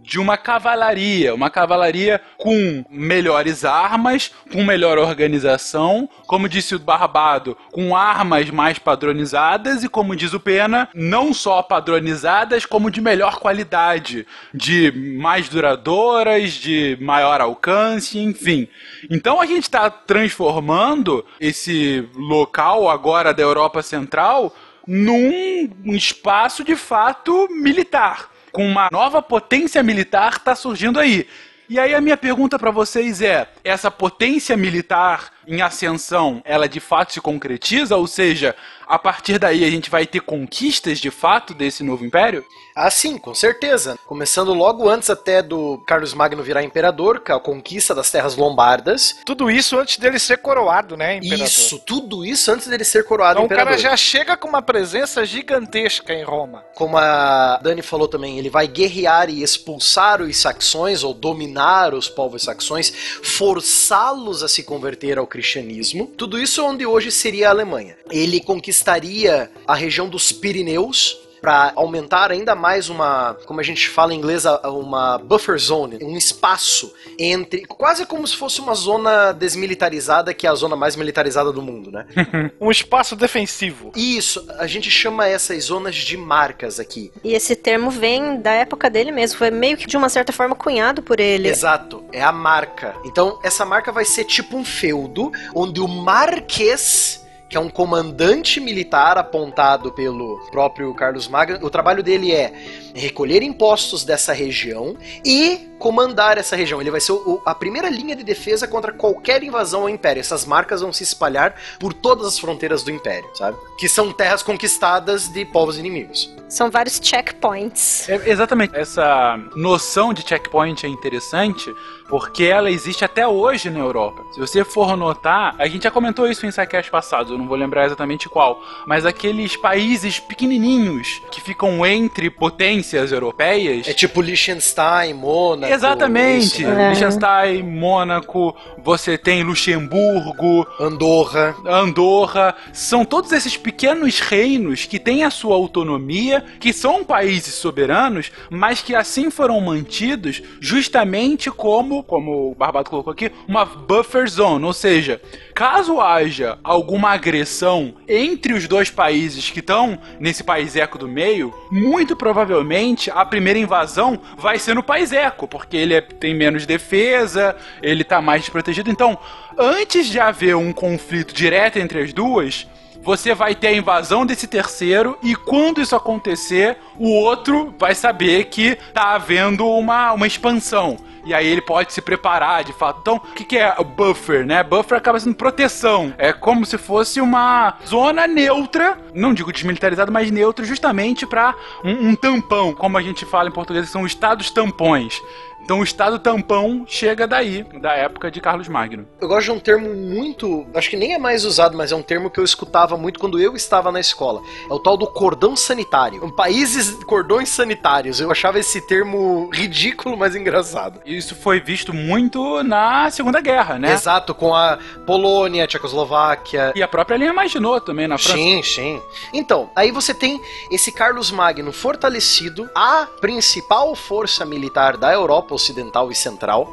de uma cavalaria, uma cavalaria com melhores armas, com melhor organização, como disse o Barbado, com armas mais padronizadas e como diz o Pena, não só padronizadas, como de melhor qualidade, de mais duradouras, de maior alcance, enfim. Então a gente está transformando esse local agora da Europa Central num espaço de fato militar com uma nova potência militar está surgindo aí. E aí a minha pergunta para vocês é: essa potência militar em ascensão, ela de fato se concretiza? Ou seja, a partir daí a gente vai ter conquistas de fato desse novo império? Ah, sim, com certeza. Começando logo antes até do Carlos Magno virar imperador, com a conquista das terras lombardas. Tudo isso antes dele ser coroado, né, imperador? Isso, tudo isso antes dele ser coroado Então o imperador. cara já chega com uma presença gigantesca em Roma. Como a Dani falou também, ele vai guerrear e expulsar os saxões, ou dominar os povos saxões, forçá-los a se converter ao cristianismo. Tudo isso onde hoje seria a Alemanha. Ele conquistaria a região dos Pirineus, para aumentar ainda mais uma, como a gente fala em inglês, uma buffer zone, um espaço entre, quase como se fosse uma zona desmilitarizada, que é a zona mais militarizada do mundo, né? Um espaço defensivo. Isso, a gente chama essas zonas de marcas aqui. E esse termo vem da época dele mesmo, foi meio que de uma certa forma cunhado por ele. Exato, é a marca. Então, essa marca vai ser tipo um feudo, onde o Marquês, que é um comandante militar apontado pelo próprio Carlos Magno, o trabalho dele é recolher impostos dessa região e comandar essa região. Ele vai ser o- a primeira linha de defesa contra qualquer invasão ao Império. Essas marcas vão se espalhar por todas as fronteiras do Império, sabe? Que são terras conquistadas de povos inimigos. São vários checkpoints. É, exatamente. Essa noção de checkpoint é interessante porque ela existe até hoje na Europa. Se você for notar, a gente já comentou isso em sidecast passados, eu não vou lembrar exatamente qual, mas aqueles países pequenininhos que ficam entre potências europeias. É tipo Liechtenstein, Mônaco. Exatamente. né? Liechtenstein, Mônaco, você tem Luxemburgo, Andorra. Andorra, são todos esses pequenos reinos que têm a sua autonomia, que são países soberanos, mas que assim foram mantidos justamente como, como o Barbado colocou aqui, uma buffer zone, ou seja, caso haja alguma agressão entre os dois países que estão nesse país eco do meio, muito provavelmente a primeira invasão vai ser no país eco, porque ele é- tem menos defesa, ele tá mais desprotegido. Então, antes de haver um conflito direto entre as duas, você vai ter a invasão desse terceiro e quando isso acontecer, o outro vai saber que tá havendo uma, uma expansão. E aí ele pode se preparar de fato. Então, o que, que é o buffer, né? Buffer acaba sendo proteção. É como se fosse uma zona neutra, não digo desmilitarizada, mas neutra, justamente para um, um tampão, como a gente fala em português, são estados tampões. Então o estado tampão chega daí, da época de Carlos Magno. Eu gosto de um termo muito. Acho que nem é mais usado, mas é um termo que eu escutava muito quando eu estava na escola. É o tal do cordão sanitário. Países cordões sanitários. Eu achava esse termo ridículo, mas engraçado. Isso foi visto muito na Segunda Guerra, né? Exato, com a Polônia, a Tchecoslováquia. E a própria linha Maginot também na França. Sim, sim. Então, aí você tem esse Carlos Magno fortalecido, a principal força militar da Europa Ocidental e Central,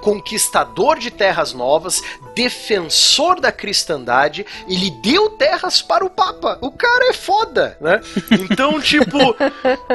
conquistador de terras novas, defensor da cristandade, ele deu terras para o Papa. O cara é foda, né? Então, tipo,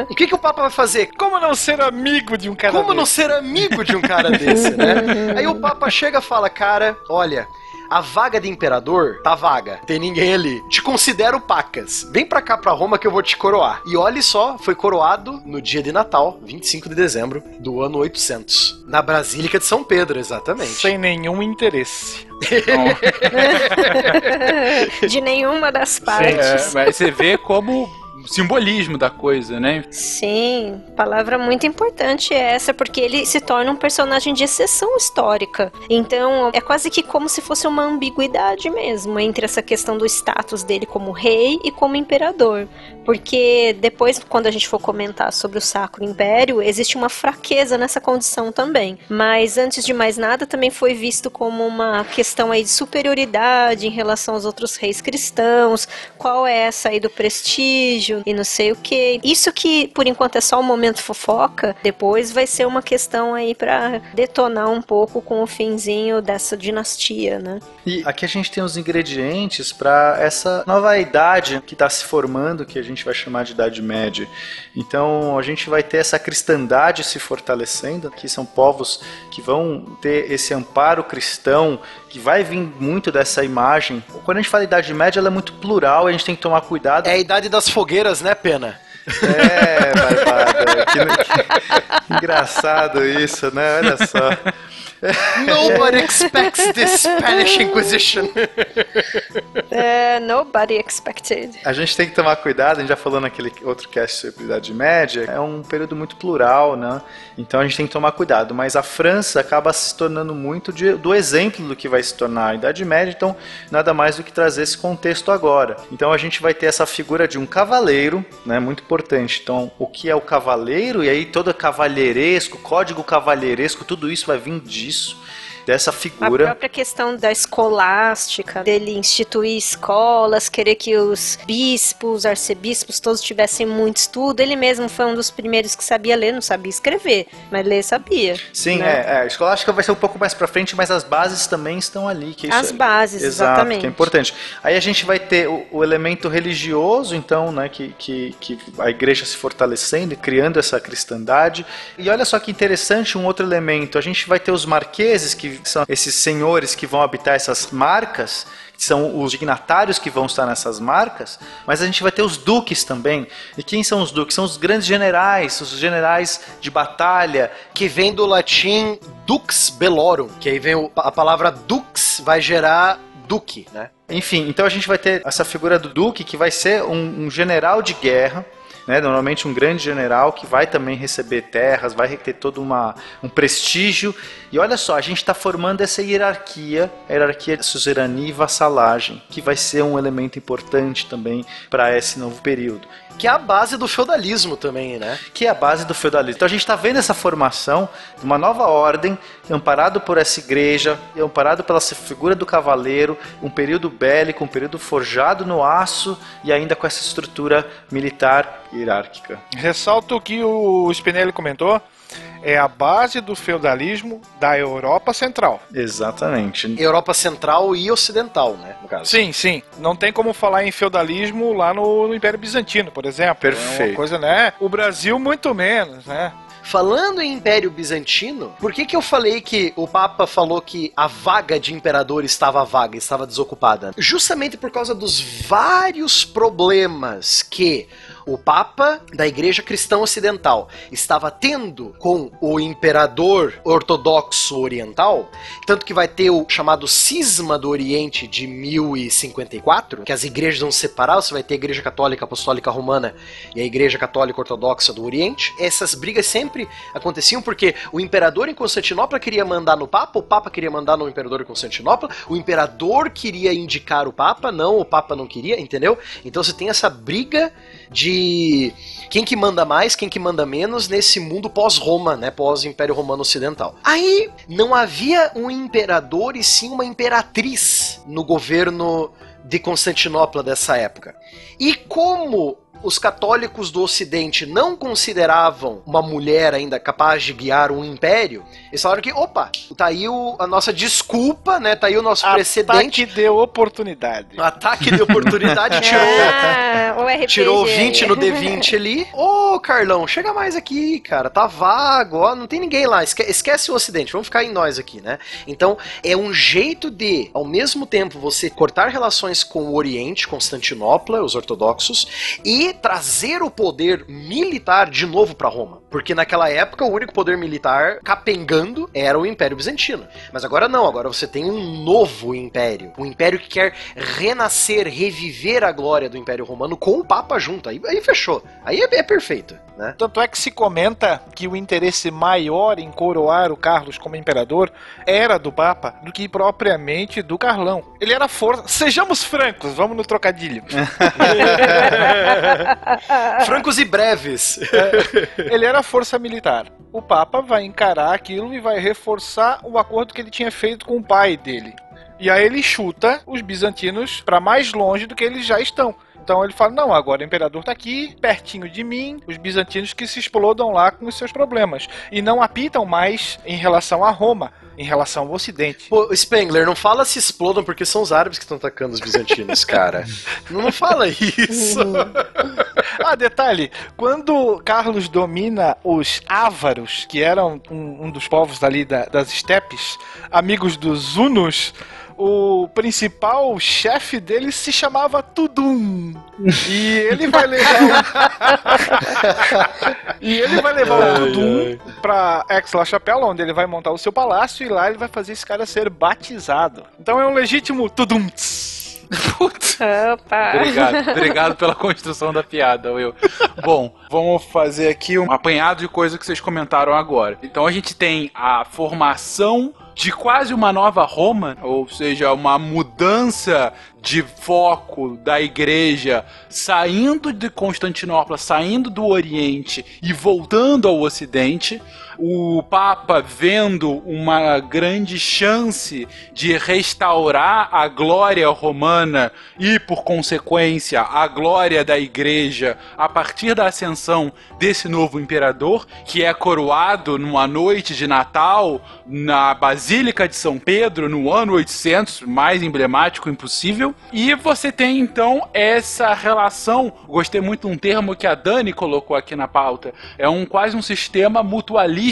o que, que o Papa vai fazer? Como não ser amigo de um cara Como não desse? ser amigo de um cara desse, né? Aí o Papa chega e fala, cara, olha. A vaga de imperador tá vaga, tem ninguém ali. Te considero pacas. Vem pra cá pra Roma que eu vou te coroar. E olhe só, foi coroado no dia de Natal, 25 de dezembro do ano 800, na Basílica de São Pedro, exatamente. Sem nenhum interesse. De nenhuma das É, partes. mas você vê como simbolismo da coisa, né? Sim, palavra muito importante é essa, porque ele se torna um personagem de exceção histórica. Então, é quase que como se fosse uma ambiguidade mesmo entre essa questão do status dele como rei e como imperador. Porque depois, quando a gente for comentar sobre o Sacro Império, existe uma fraqueza nessa condição também. Mas antes de mais nada, também foi visto como uma questão aí de superioridade em relação aos outros reis cristãos. Qual é essa aí do prestígio e não sei o que. Isso que por enquanto é só um momento fofoca, depois vai ser uma questão aí pra detonar um pouco com o finzinho dessa dinastia, né? E aqui a gente tem os ingredientes para essa nova idade que está se formando, que a gente vai chamar de Idade Média. Então a gente vai ter essa cristandade se fortalecendo, que são povos que vão ter esse amparo cristão, que vai vir muito dessa imagem. Quando a gente fala Idade Média, ela é muito plural, a gente tem que tomar cuidado. É a idade das fogueiras, né, Pena? É, Barbada. Que, que engraçado isso, né? Olha só. Nobody expects this Spanish Inquisition. É, nobody expected. A gente tem que tomar cuidado, a gente já falou naquele outro cast sobre a Idade Média, é um período muito plural, né? Então a gente tem que tomar cuidado. Mas a França acaba se tornando muito de- do exemplo do que vai se tornar a Idade Média, então nada mais do que trazer esse contexto agora. Então a gente vai ter essa figura de um cavaleiro, né? Muito importante. Então, o que é o cavaleiro? E aí todo cavalheiresco, código cavalheiresco, tudo isso vai vir disso isso. Dessa A figura. própria questão da escolástica, dele instituir escolas, querer que os bispos, arcebispos, todos tivessem muito estudo. Ele mesmo foi um dos primeiros que sabia ler, não sabia escrever, mas ler sabia. Sim, né? é, é. A escolástica vai ser um pouco mais pra frente, mas as bases também estão ali. Que As é- bases, Exato, exatamente. que é importante. Aí a gente vai ter o, o elemento religioso, então, né, que, que, que a igreja se fortalecendo e criando essa cristandade. E olha só que interessante um outro elemento. A gente vai ter os marqueses, que são esses senhores que vão habitar essas marcas, que são os dignatários que vão estar nessas marcas, mas a gente vai ter os duques também. E quem são os duques? São os grandes generais, os generais de batalha, Que vem do latim dux bellorum, que aí vem a palavra dux vai gerar duque, né? Enfim, então a gente vai ter essa figura do Duque que vai ser um, um general de guerra, né? Normalmente um grande general que vai também receber terras, vai ter todo uma, um prestígio. E olha só, a gente está formando essa hierarquia, a hierarquia de suzerania e vassalagem, que vai ser um elemento importante também para esse novo período Que é a base do feudalismo também, né? que é a base do feudalismo. Então a gente está vendo essa formação de uma nova ordem, amparado por essa igreja, amparado pela figura do cavaleiro, um período bélico, um período forjado no aço e ainda com essa estrutura militar hierárquica. Ressalto o que o Spinelli comentou. É a base do feudalismo da Europa Central. Exatamente. Europa Central e Ocidental, né? No caso. Sim, sim. Não tem como falar em feudalismo lá no, no Império Bizantino, por exemplo. É Perfeito. uma coisa, né? O Brasil, muito menos, né? Falando em Império Bizantino, por que que eu falei que o Papa falou que a vaga de imperador estava vaga, estava desocupada? Justamente por causa dos vários problemas que o Papa da Igreja Cristã Ocidental estava tendo com o imperador ortodoxo oriental, tanto que vai ter o chamado Cisma do Oriente de 1054, que as igrejas vão se separar, você vai ter a Igreja Católica Apostólica Romana e a Igreja Católica Ortodoxa do Oriente. Essas brigas sempre aconteciam porque o imperador em Constantinopla queria mandar no Papa, o Papa queria mandar no imperador em Constantinopla, o imperador queria indicar o Papa, não, o Papa não queria, entendeu? Então você tem essa briga de quem que manda mais, quem que manda menos nesse mundo pós-Roma, né, pós-Império Romano Ocidental. Aí não havia um imperador e sim uma imperatriz no governo de Constantinopla dessa época. E como os católicos do Ocidente não consideravam uma mulher ainda capaz de guiar um império, eles falaram que, opa, tá aí o- a nossa desculpa, né? Tá aí o nosso precedente. Ataque de oportunidade. Ataque de oportunidade tirou. Ah, o RPG. Tirou aí. 20 no D20 ali. Ô, Carlão, chega mais aqui, cara. Tá vago, ó. Não tem ninguém lá. Esque- esquece o Ocidente. Vamos ficar em nós aqui, né? Então, é um jeito de, ao mesmo tempo, você cortar relações com o Oriente, Constantinopla, os ortodoxos, e trazer o poder militar de novo pra Roma. Porque naquela época, o único poder militar capengando era o Império Bizantino. Mas agora não. Agora você tem um novo império. Um império que quer renascer, reviver a glória do Império Romano com o Papa junto. Aí, aí fechou. Aí é, é perfeito, né? Tanto é que se comenta que o interesse maior em coroar o Carlos como imperador era do Papa do que propriamente do Carlão. Ele era força. Sejamos francos, vamos no trocadilho. Francos e breves. Ele era força militar. O Papa vai encarar aquilo e vai reforçar o acordo que ele tinha feito com o pai dele. E aí ele chuta os bizantinos para mais longe do que eles já estão. Então ele fala: não, agora o imperador tá aqui, pertinho de mim, os bizantinos que se explodam lá com os seus problemas. E não apitam mais em relação a Roma, em relação ao Ocidente. Pô, Spengler, não fala se explodam porque são os árabes que estão atacando os bizantinos, cara. Não, fala isso. Ah, detalhe: quando Carlos domina os ávaros, que eram um, um dos povos ali da- das estepes, amigos dos Hunos, o principal chefe dele se chamava Tudum. E ele vai levar o... E ele vai levar o Tudum pra Ex-La Chapelle, onde ele vai montar o seu palácio, e lá ele vai fazer esse cara ser batizado. Então é um legítimo Tudum. Putz. Opa! Obrigado, obrigado pela construção da piada, Will. Bom, vamos fazer aqui um apanhado de coisas que vocês comentaram agora. Então a gente tem a formação de quase uma nova Roma, ou seja, uma mudança de foco da igreja saindo de Constantinopla, saindo do Oriente e voltando ao Ocidente. O Papa vendo uma grande chance de restaurar a glória romana e, por consequência, a glória da igreja a partir da ascensão desse novo imperador, que é coroado numa noite de Natal na Basílica de São Pedro no ano 800, mais emblemático impossível. E você tem então essa relação, gostei muito de um termo que a Dani colocou aqui na pauta, é um quase um sistema mutualista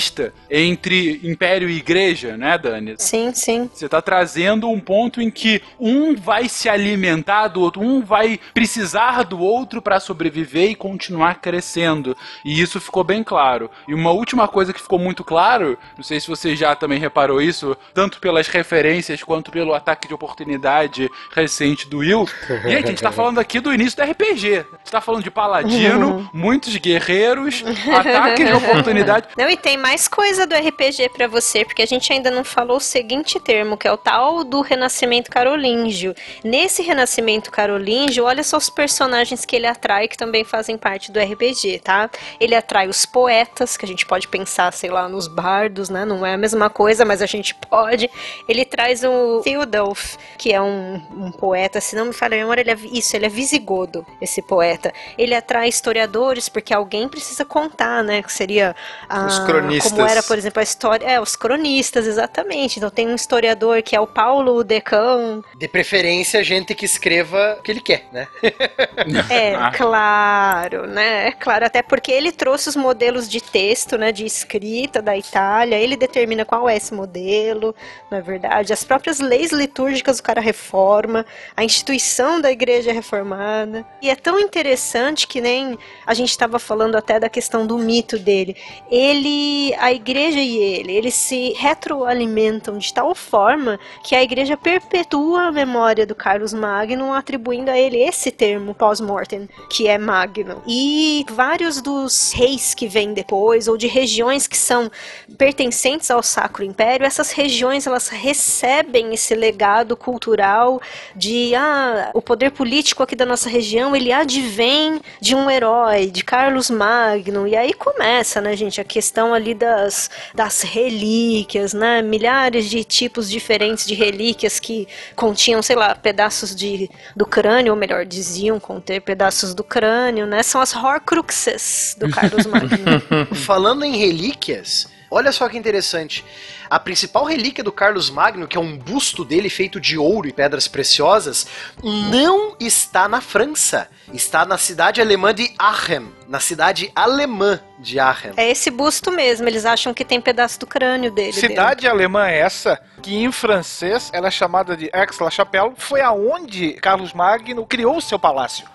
entre império e igreja, né, Dani? Sim, sim. Você está trazendo um ponto em que um vai se alimentar do outro, um vai precisar do outro para sobreviver e continuar crescendo. E isso ficou bem claro. E uma última coisa que ficou muito claro, não sei se você já também reparou isso, tanto pelas referências quanto pelo ataque de oportunidade recente do Will. Gente, a gente tá falando aqui do início do RPG. A gente tá falando de paladino, muitos guerreiros, ataque de oportunidade. Não, e tem mais coisa do RPG pra você, porque a gente ainda não falou o seguinte termo, que é o tal do Renascimento Carolíngio. Nesse Renascimento Carolíngio, olha só os personagens que ele atrai, que também fazem parte do RPG, tá? Ele atrai os poetas, que a gente pode pensar, sei lá, nos bardos, né? Não é a mesma coisa, mas a gente pode. Ele traz o Theodulf, que é um, um poeta, se não me falha a memória, ele é, isso, ele é visigodo, esse poeta. Ele atrai historiadores, porque alguém precisa contar, né? Que seria a, Os. Como era, por exemplo, a história. É, os cronistas, exatamente. Então tem um historiador que é o Paulo Decão. De preferência, gente que escreva o que ele quer, né? É, Ah. claro, né? É claro, até porque ele trouxe os modelos de texto, né? De escrita da Itália. Ele determina qual é esse modelo, não é verdade? As próprias leis litúrgicas o cara reforma, a instituição da igreja é reformada. E é tão interessante que nem a gente estava falando até da questão do mito dele. Ele, a igreja e ele, eles se retroalimentam de tal forma que a igreja perpetua a memória do Carlos Magno, atribuindo a ele esse termo pós-mortem, que é Magno. E vários dos reis que vêm depois, ou de regiões que são pertencentes ao Sacro Império, essas regiões elas recebem esse legado cultural de ah, o poder político aqui da nossa região, ele advém de um herói, de Carlos Magno. E aí começa, né, gente, a questão ali das, das relíquias, né? Milhares de tipos diferentes de relíquias que continham, sei lá, pedaços de, do crânio, ou melhor, diziam conter pedaços do crânio, né? São as Horcruxes do Carlos Magno. Falando em relíquias, olha só que interessante. A principal relíquia do Carlos Magno, que é um busto dele feito de ouro e pedras preciosas, não está na França. Está na cidade alemã de Aachen. Na cidade alemã de Aachen. é esse busto mesmo, eles acham que tem pedaço do crânio dele. Cidade alemã é essa, que em francês ela é chamada de Aix-la-Chapelle, foi aonde Carlos Magno criou o seu palácio.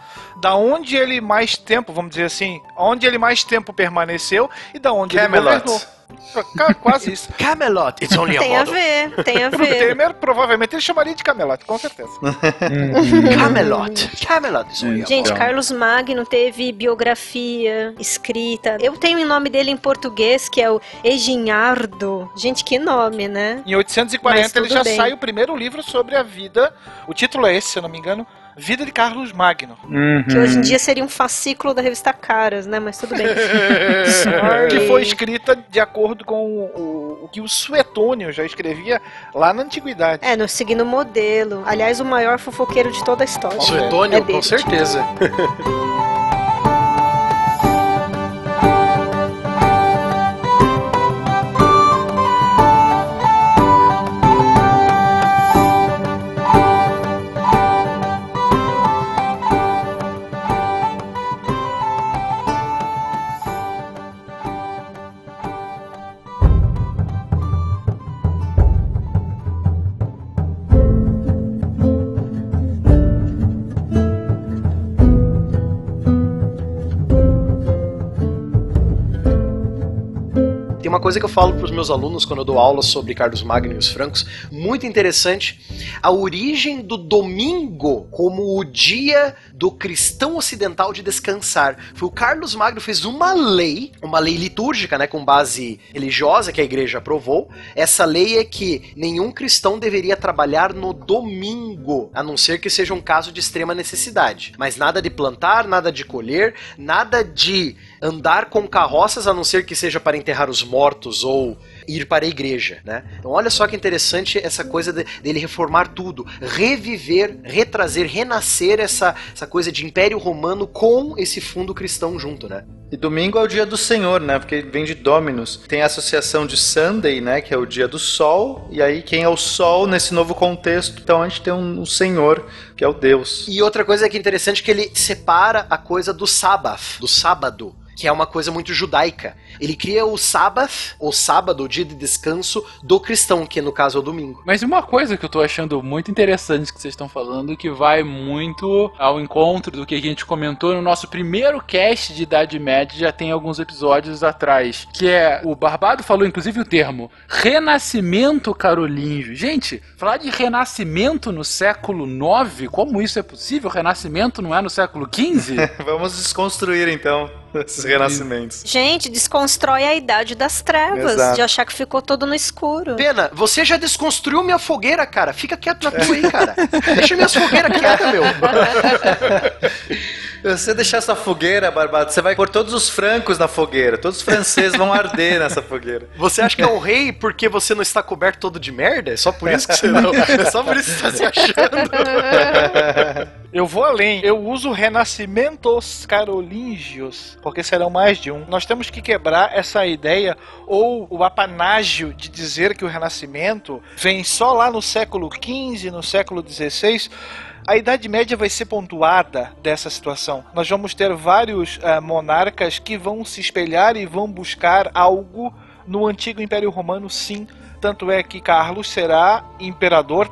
Da onde ele mais tempo, vamos dizer assim, onde ele mais tempo permaneceu e da onde Camelot. ele governou. Quase isso. Camelot, it's only a Tem a ver, tem a O ver. Temer provavelmente ele chamaria de Camelot, com certeza. Camelot. Camelot is only a Gente. Carlos Magno teve biografia escrita. Eu tenho o nome dele em português, que é o Eginhardo. Gente, que nome, né? Em 840 Mas ele já bem. sai o primeiro livro sobre a vida. O título é esse, se eu não me engano. Vida de Carlos Magno. Que hoje em dia seria um fascículo da revista Caras, né? Mas tudo bem. Que foi escrita de acordo com o, o- o que o Suetônio já escrevia lá na antiguidade. É, no seguindo o modelo. Aliás, o maior fofoqueiro de toda a história. Suetônio, É dele. com certeza. coisa que eu falo para os meus alunos quando eu dou aula sobre Carlos Magno e os francos, muito interessante, a origem do domingo como o dia do cristão ocidental de descansar. Foi o Carlos Magno fez uma lei, uma lei litúrgica, né, com base religiosa que a igreja aprovou. Essa lei é que nenhum cristão deveria trabalhar no domingo, a não ser que seja um caso de extrema necessidade. Mas nada de plantar, nada de colher, nada de andar com carroças, a não ser que seja para enterrar os mortos ou ir para a igreja, né? Então olha só que interessante essa coisa de, dele reformar tudo, reviver, retrazer, renascer essa, essa coisa de Império Romano com esse fundo cristão junto, né? E domingo é o dia do Senhor, né? Porque vem de Dominus. Tem a associação de Sunday, né? Que é o dia do sol. E aí, quem é o sol nesse novo contexto? Então a gente tem um, um Senhor, que é o Deus. E outra coisa que é interessante é que ele separa a coisa do Sabbath, do sábado que é uma coisa muito judaica. Ele cria o Sabbath, o sábado, dia de descanso do cristão, que no caso é o domingo. Mas uma coisa que eu tô achando muito interessante que vocês estão falando, que vai muito ao encontro do que a gente comentou no nosso primeiro cast de Idade Média, já tem alguns episódios atrás, que é, o Barbado falou inclusive o termo, renascimento carolíngio. Gente, falar de renascimento no século IX, como isso é possível? Renascimento não é no século XV? Vamos desconstruir então esses renascimentos. Gente, desconstrói a idade das trevas, Exato. de achar que ficou todo no escuro. Pena, você já desconstruiu minha fogueira, cara. Fica quieto na tua aí, cara. Deixa minhas fogueiras quietas, meu. Se você deixar essa fogueira, Barbado, você vai pôr todos os francos na fogueira. Todos os franceses vão arder nessa fogueira. Você acha que é o rei porque você não está coberto todo de merda? É só por isso que você não. É só por isso que você está se achando. Eu vou além. Eu uso renascimentos carolíngios, porque serão mais de um. Nós temos que quebrar essa ideia ou o apanágio de dizer que o renascimento vem só lá no século XV, no século XVI. A Idade Média vai ser pontuada dessa situação. Nós vamos ter vários eh, monarcas que vão se espelhar e vão buscar algo no antigo Império Romano, sim. Tanto é que Carlos será imperador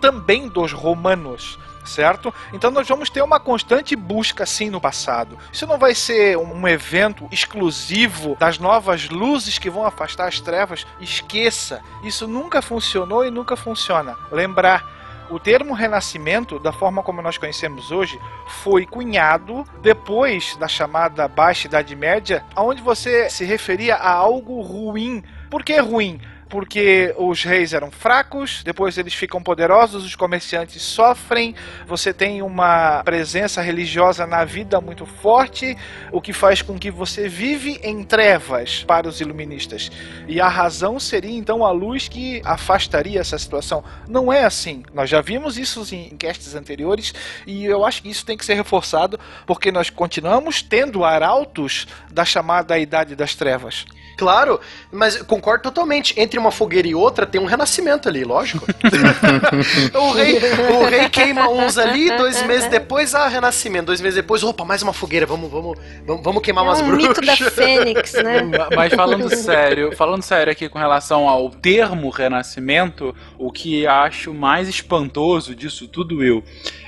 também dos romanos certo? Então nós vamos ter uma constante busca assim no passado. Isso não vai ser um evento exclusivo das novas luzes que vão afastar as trevas. Esqueça, isso nunca funcionou e nunca funciona. Lembrar o termo renascimento, da forma como nós conhecemos hoje, foi cunhado depois da chamada Baixa Idade Média, onde você se referia a algo ruim. Por que ruim? Porque os reis eram fracos, depois eles ficam poderosos, os comerciantes sofrem, você tem uma presença religiosa na vida muito forte, o que faz com que você vive em trevas para os iluministas. E a razão seria então a luz que afastaria essa situação. Não é assim. Nós já vimos isso em castes anteriores e eu acho que isso tem que ser reforçado porque nós continuamos tendo arautos da chamada Idade das Trevas. Claro, mas concordo totalmente. Entre uma fogueira e outra tem um renascimento ali, lógico. o, rei, o rei queima uns ali, dois meses depois, ah, renascimento. Dois meses depois, opa, mais uma fogueira, vamos, vamos, vamos, vamos queimar É umas um bruxas. mito da Fênix, né? Ma- Mas falando sério, falando sério aqui com relação ao termo renascimento, o que acho mais espantoso disso tudo eu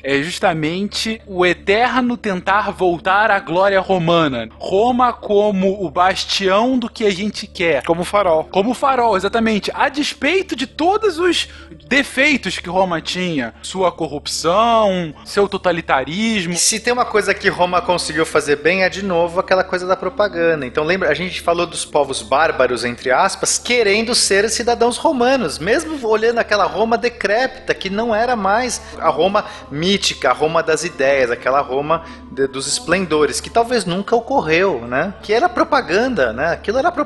é justamente o eterno tentar voltar à glória romana. Roma como o bastião do que a gente quer. Como farol. Como farol, exatamente. A despeito de todos os defeitos que Roma tinha. Sua corrupção, seu totalitarismo. Se tem uma coisa que Roma conseguiu fazer bem, é de novo aquela coisa da propaganda. Então lembra, a gente falou dos povos bárbaros, entre aspas, querendo ser cidadãos romanos, mesmo olhando aquela Roma decrépita, que não era mais a Roma mítica, a Roma das ideias, aquela Roma de- dos esplendores, que talvez nunca ocorreu, né? Que era propaganda, né? Aquilo era propaganda.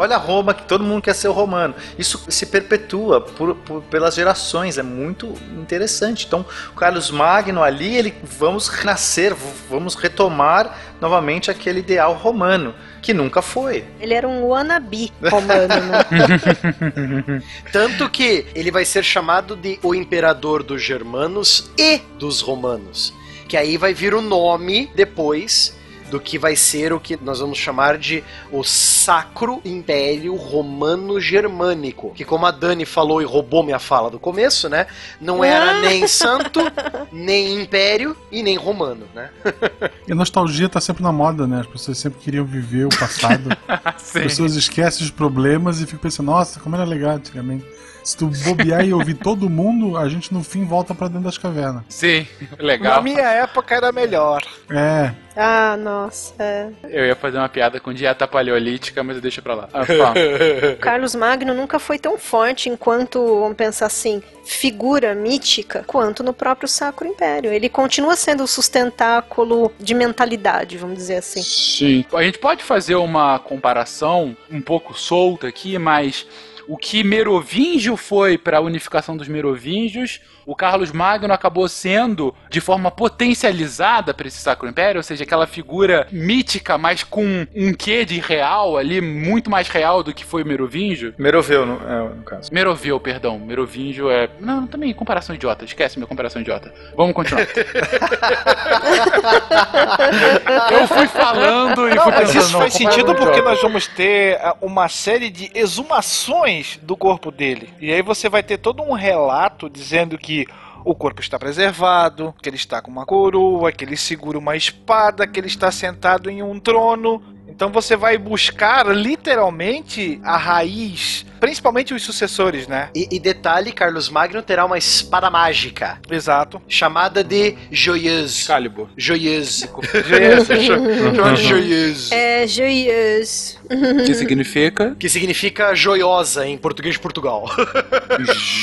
Olha a Roma, que todo mundo quer ser o romano. Isso se perpetua por- por- pelas gerações, é muito interessante. Então, o Carlos Magno ali, ele vamos renascer, vamos retomar novamente aquele ideal romano, que nunca foi. Ele era um wannabe romano, né? Tanto que ele vai ser chamado de o imperador dos germanos e dos romanos. Que aí vai vir o nome depois do que vai ser o que nós vamos chamar de o Sacro Império Romano Germânico, que como a Dani falou e roubou minha fala do começo, né, não era nem santo, nem império e nem romano, né? E a nostalgia tá sempre na moda, né? As pessoas sempre queriam viver o passado. As pessoas esquecem os problemas e ficam pensando, nossa, como era legal antigamente. Se tu bobear e ouvir todo mundo, a gente no fim volta pra dentro das cavernas. Sim, Na legal. minha época era melhor. É, Ah, nossa. é. Eu ia fazer uma piada com dieta paleolítica, mas eu deixo pra lá. Ah, Carlos Magno nunca foi tão forte enquanto, vamos pensar assim, figura mítica, quanto no próprio Sacro Império. Ele continua sendo o sustentáculo de mentalidade, vamos dizer assim. Sim. A gente pode fazer uma comparação um pouco solta aqui, mas o que Merovingio foi para a unificação dos Merovingios, o Carlos Magno acabou sendo de forma potencializada para esse Sacro Império, ou seja, aquela figura mítica, mas com um quê de real ali, muito mais real do que foi o Merovingio. Meroveu, no, é, no caso. Meroveu, perdão. Merovingio é. Não, também comparação idiota. Esquece minha comparação idiota. Vamos continuar. Eu fui falando e Não, fui mas pensando. isso não, faz sentido porque idiota. nós vamos ter ah, uma série de exumações do corpo dele. E aí você vai ter todo um relato dizendo que o corpo está preservado, que ele está com uma coroa, que ele segura uma espada, que ele está sentado em um trono. Então você vai buscar literalmente a raiz, principalmente os sucessores, né? E, e detalhe, Carlos Magno terá uma espada mágica, Exato. chamada de Joyeuse. Excalibur. Joyeuse. Joyeuse. Chamada de Joyeuse. É joyeuse. Que significa Que significa joiosa em português de Portugal.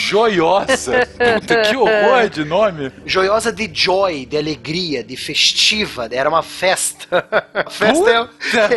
joiosa. Puta, que horror de nome. Joiosa de joy, de alegria, de festiva. Era uma festa. A festa é...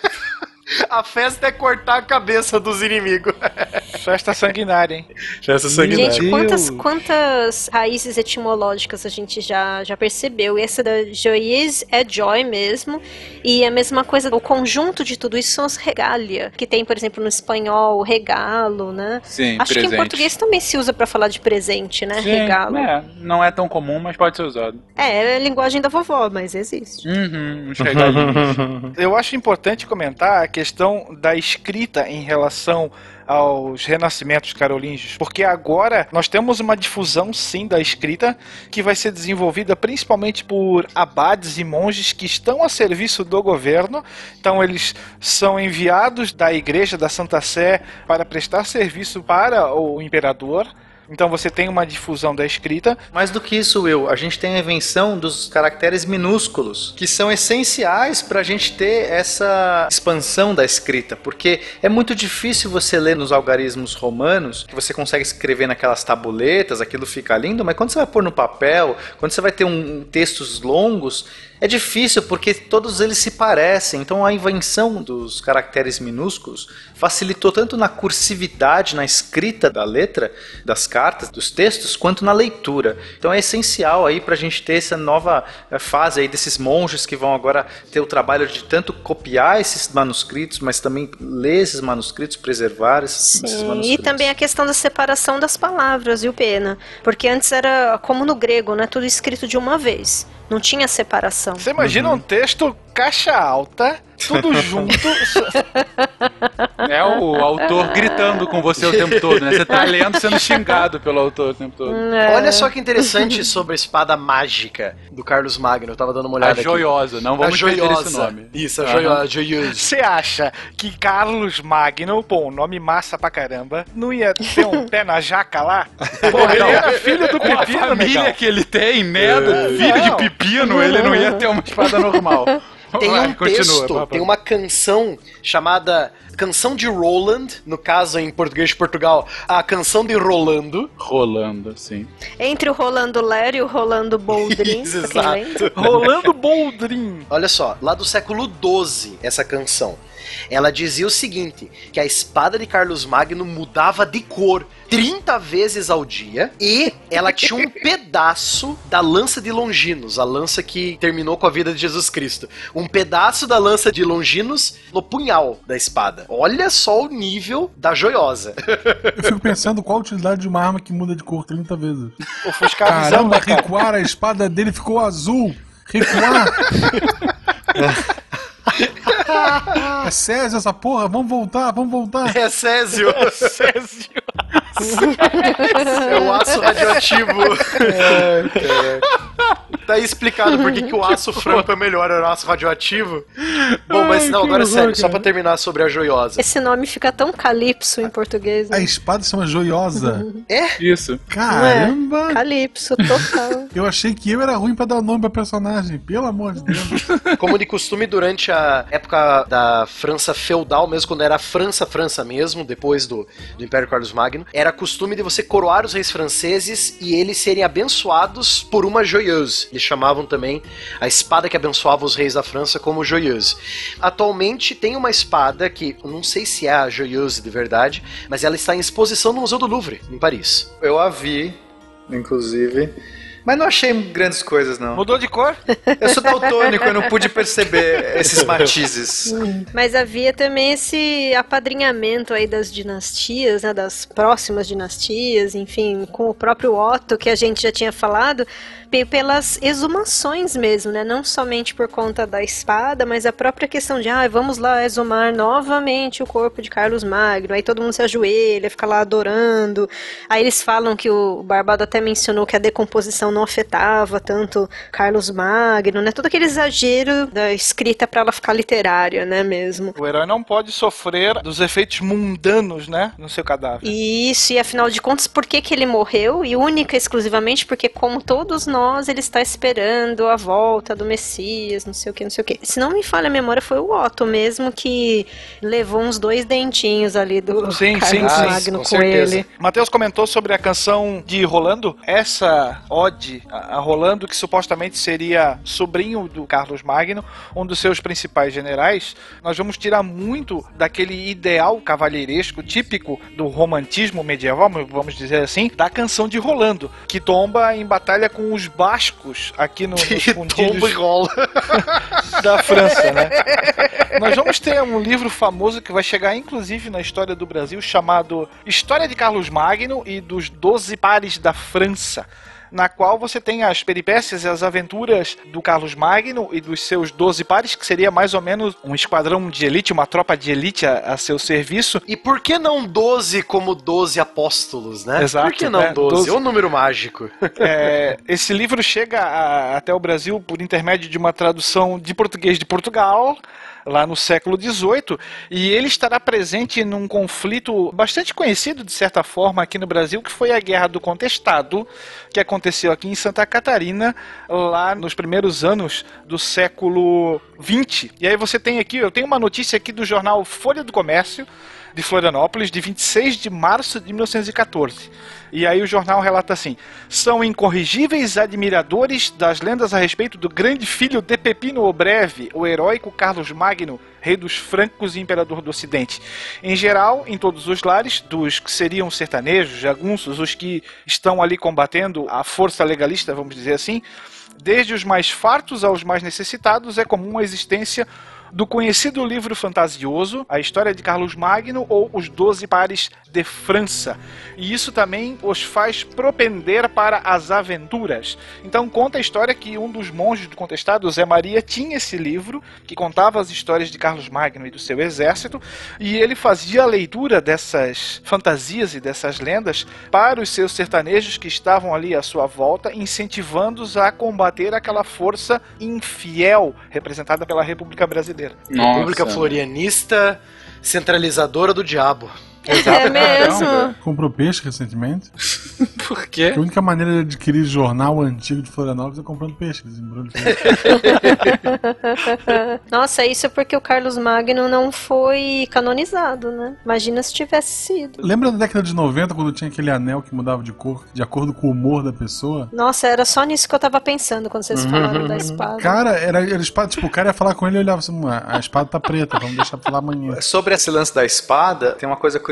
A festa é cortar a cabeça dos inimigos. Festa sanguinária, hein? Festa Gente, quantas, quantas raízes etimológicas a gente já, já percebeu? E essa da joyeuse é joy mesmo. E a mesma coisa, o conjunto de tudo isso são as regalia, que tem, por exemplo, no espanhol, regalo, né? Sim, Acho que presente. em português também se usa pra falar de presente, né? Sim, regalo. É, não é tão comum, mas pode ser usado. É, é a linguagem da vovó, mas existe. Uhum, uns regalinhos. Eu acho importante comentar a questão da escrita em relação aos renascimentos carolíngios, porque agora nós temos uma difusão sim da escrita que vai ser desenvolvida principalmente por abades e monges que estão a serviço do governo. Então eles são enviados da igreja da Santa Sé para prestar serviço para o imperador. Então você tem uma difusão da escrita, Mais do que isso, Will, a gente tem a invenção dos caracteres minúsculos, que são essenciais para a gente ter essa expansão da escrita, porque é muito difícil você ler nos algarismos romanos, que você consegue escrever naquelas tabuletas, aquilo fica lindo, mas quando você vai pôr no papel, quando você vai ter um textos longos, é difícil porque todos eles se parecem. Então a invenção dos caracteres minúsculos facilitou tanto na cursividade, na escrita da letra, das cartas, dos textos, quanto na leitura. Então é essencial aí para a gente ter essa nova eh, fase aí desses monges que vão agora ter o trabalho de tanto copiar esses manuscritos, mas também ler esses manuscritos, preservar esses, esses Sim, manuscritos. e também a questão da separação das palavras, viu, Pena? Porque antes era como no grego, né? Tudo escrito de uma vez. Não tinha separação. Você imagina um texto caixa alta, tudo junto. É o autor gritando com você o tempo todo, né? Você tá lendo sendo xingado pelo autor o tempo todo. É. Olha só que interessante sobre a espada mágica do Carlos Magno. Eu tava dando uma A olhada aqui. joiosa, não vamos a joiosa. esse nome. Isso, a Aham. joiosa. Você acha que Carlos Magno, pô, um nome massa pra caramba, não ia ter um pé na jaca lá? Porra, ele era filho do Com a Pepino, família negão. que ele tem, né? Do filho Não. de pepino, ele não ia ter uma espada normal. Tem um continua, texto, papai. tem uma canção chamada Canção de Roland, no caso em português de Portugal, a Canção de Rolando. Rolando, sim. Entre o Rolando Lero e o Rolando Boldrin, Isso, exato. Rolando Boldrin. Olha só, lá do século XII, essa canção. Ela dizia o seguinte: que a espada de Carlos Magno mudava de cor 30 vezes ao dia e ela tinha um pedaço da lança de Longinos, a lança que terminou com a vida de Jesus Cristo. Um pedaço da lança de Longinos no punhal da espada. Olha só o nível da joiosa. Eu fico pensando qual a utilidade de uma arma que muda de cor 30 vezes. Ofuscar visão, Caramba, né, cara? recuar, a espada dele ficou azul. Recuar. É Césio essa porra, vamos voltar, vamos voltar. É Césio. Césio. É o aço radioativo. Tá aí explicado por que, que o aço franco é melhor, era o aço radioativo. Bom, mas não, agora é sério, só pra terminar sobre a joiosa. Esse nome fica tão calypso em português. A Né? espada se chama Joiosa. Isso. Caramba! Calypso, total. Eu achei que eu era ruim pra dar nome pra personagem, pelo amor de Deus. Como de costume, durante a época da França feudal, mesmo quando era França, França mesmo, depois do, do Império Carlos Magno, era costume de você coroar os reis franceses e eles serem abençoados por uma joyeuse. Eles chamavam também a espada que abençoava os reis da França como joyeuse. Atualmente tem uma espada que, não sei se é a joyeuse de verdade, mas ela está em exposição no Museu do Louvre, em Paris. Eu a vi, inclusive. Mas não achei grandes coisas, não. Mudou de cor? Eu sou daltônico, eu não pude perceber esses matizes. Mas havia também esse apadrinhamento aí das dinastias, né, das próximas dinastias, enfim, com o próprio Otto, que a gente já tinha falado, pelas exumações mesmo, né? Não somente por conta da espada, mas a própria questão de, ah, vamos lá exumar novamente o corpo de Carlos Magno. Aí todo mundo se ajoelha, fica lá adorando. Aí eles falam que o Barbado até mencionou que a decomposição não afetava tanto Carlos Magno, né? Todo aquele exagero da escrita para ela ficar literária, né, mesmo. O herói não pode sofrer dos efeitos mundanos, né? No seu cadáver. Isso, e afinal de contas, por que, que ele morreu? E única e exclusivamente porque, como todos nós, ele está esperando a volta do Messias, não sei o que, não sei o que. Se não me falha a memória, foi o Otto mesmo que levou uns dois dentinhos ali do Sim, Carlos sim, sim, Magno com com, ele. Matheus comentou sobre a canção de Rolando. Essa ode a Rolando, que supostamente seria sobrinho do Carlos Magno, um dos seus principais generais, nós vamos tirar muito daquele ideal cavalheiresco típico do romantismo medieval, vamos dizer assim, da canção de Rolando, que tomba em batalha com os bascos aqui no, nos fundilhos da França, né? Nós vamos ter um livro famoso que vai chegar inclusive na história do Brasil chamado História de Carlos Magno e dos Doze Pares da França. Na qual você tem as peripécias e as aventuras do Carlos Magno e dos seus doze pares, que seria mais ou menos um esquadrão de elite, uma tropa de elite a, a seu serviço. E por que não 12 como 12 apóstolos, né? Exato, por que não né? 12? 12. É um número mágico. É, esse livro chega a- até o Brasil por intermédio de uma tradução de português de Portugal, lá no século XVIII, e ele estará presente num conflito bastante conhecido, de certa forma, aqui no Brasil, que foi a Guerra do Contestado, que aconteceu aqui em Santa Catarina, lá nos primeiros anos do século XX. E aí você tem aqui, eu tenho uma notícia aqui do jornal Folha do Comércio, de Florianópolis, de 26 de março de 1914. E aí o jornal relata assim: são incorrigíveis admiradores das lendas a respeito do grande filho de Pepino o Breve, o heróico Carlos Magno, rei dos francos e imperador do Ocidente. Em geral, em todos os lares, dos que seriam sertanejos, jagunços, os que estão ali combatendo a força legalista, vamos dizer assim, desde os mais fartos aos mais necessitados, é comum a existência do conhecido livro fantasioso, A História de Carlos Magno ou Os Doze Pares de França. E isso também os faz propender para as aventuras. Então conta a história que um dos monges do contestado, Zé Maria, tinha esse livro que contava as histórias de Carlos Magno e do seu exército, e ele fazia a leitura dessas fantasias e dessas lendas para os seus sertanejos que estavam ali à sua volta, incentivando-os a combater aquela força infiel representada pela República Brasileira. República Florianista, centralizadora do diabo. É mesmo. Comprou peixe recentemente. Por quê? A única maneira de adquirir jornal antigo de Florianópolis é comprando peixe. desembrulho. Nossa, isso é porque o Carlos Magno não foi canonizado, né? Imagina se tivesse sido. Lembra da década de 90, quando tinha aquele anel que mudava de cor, de acordo com o humor da pessoa? Nossa, era só nisso que eu tava pensando quando vocês falaram da espada. Cara, era, era espada. Tipo, o cara ia falar com ele e olhava assim: "Ah, a espada tá preta, vamos deixar pra falar amanhã. Sobre esse lance da espada, tem uma coisa curiosa,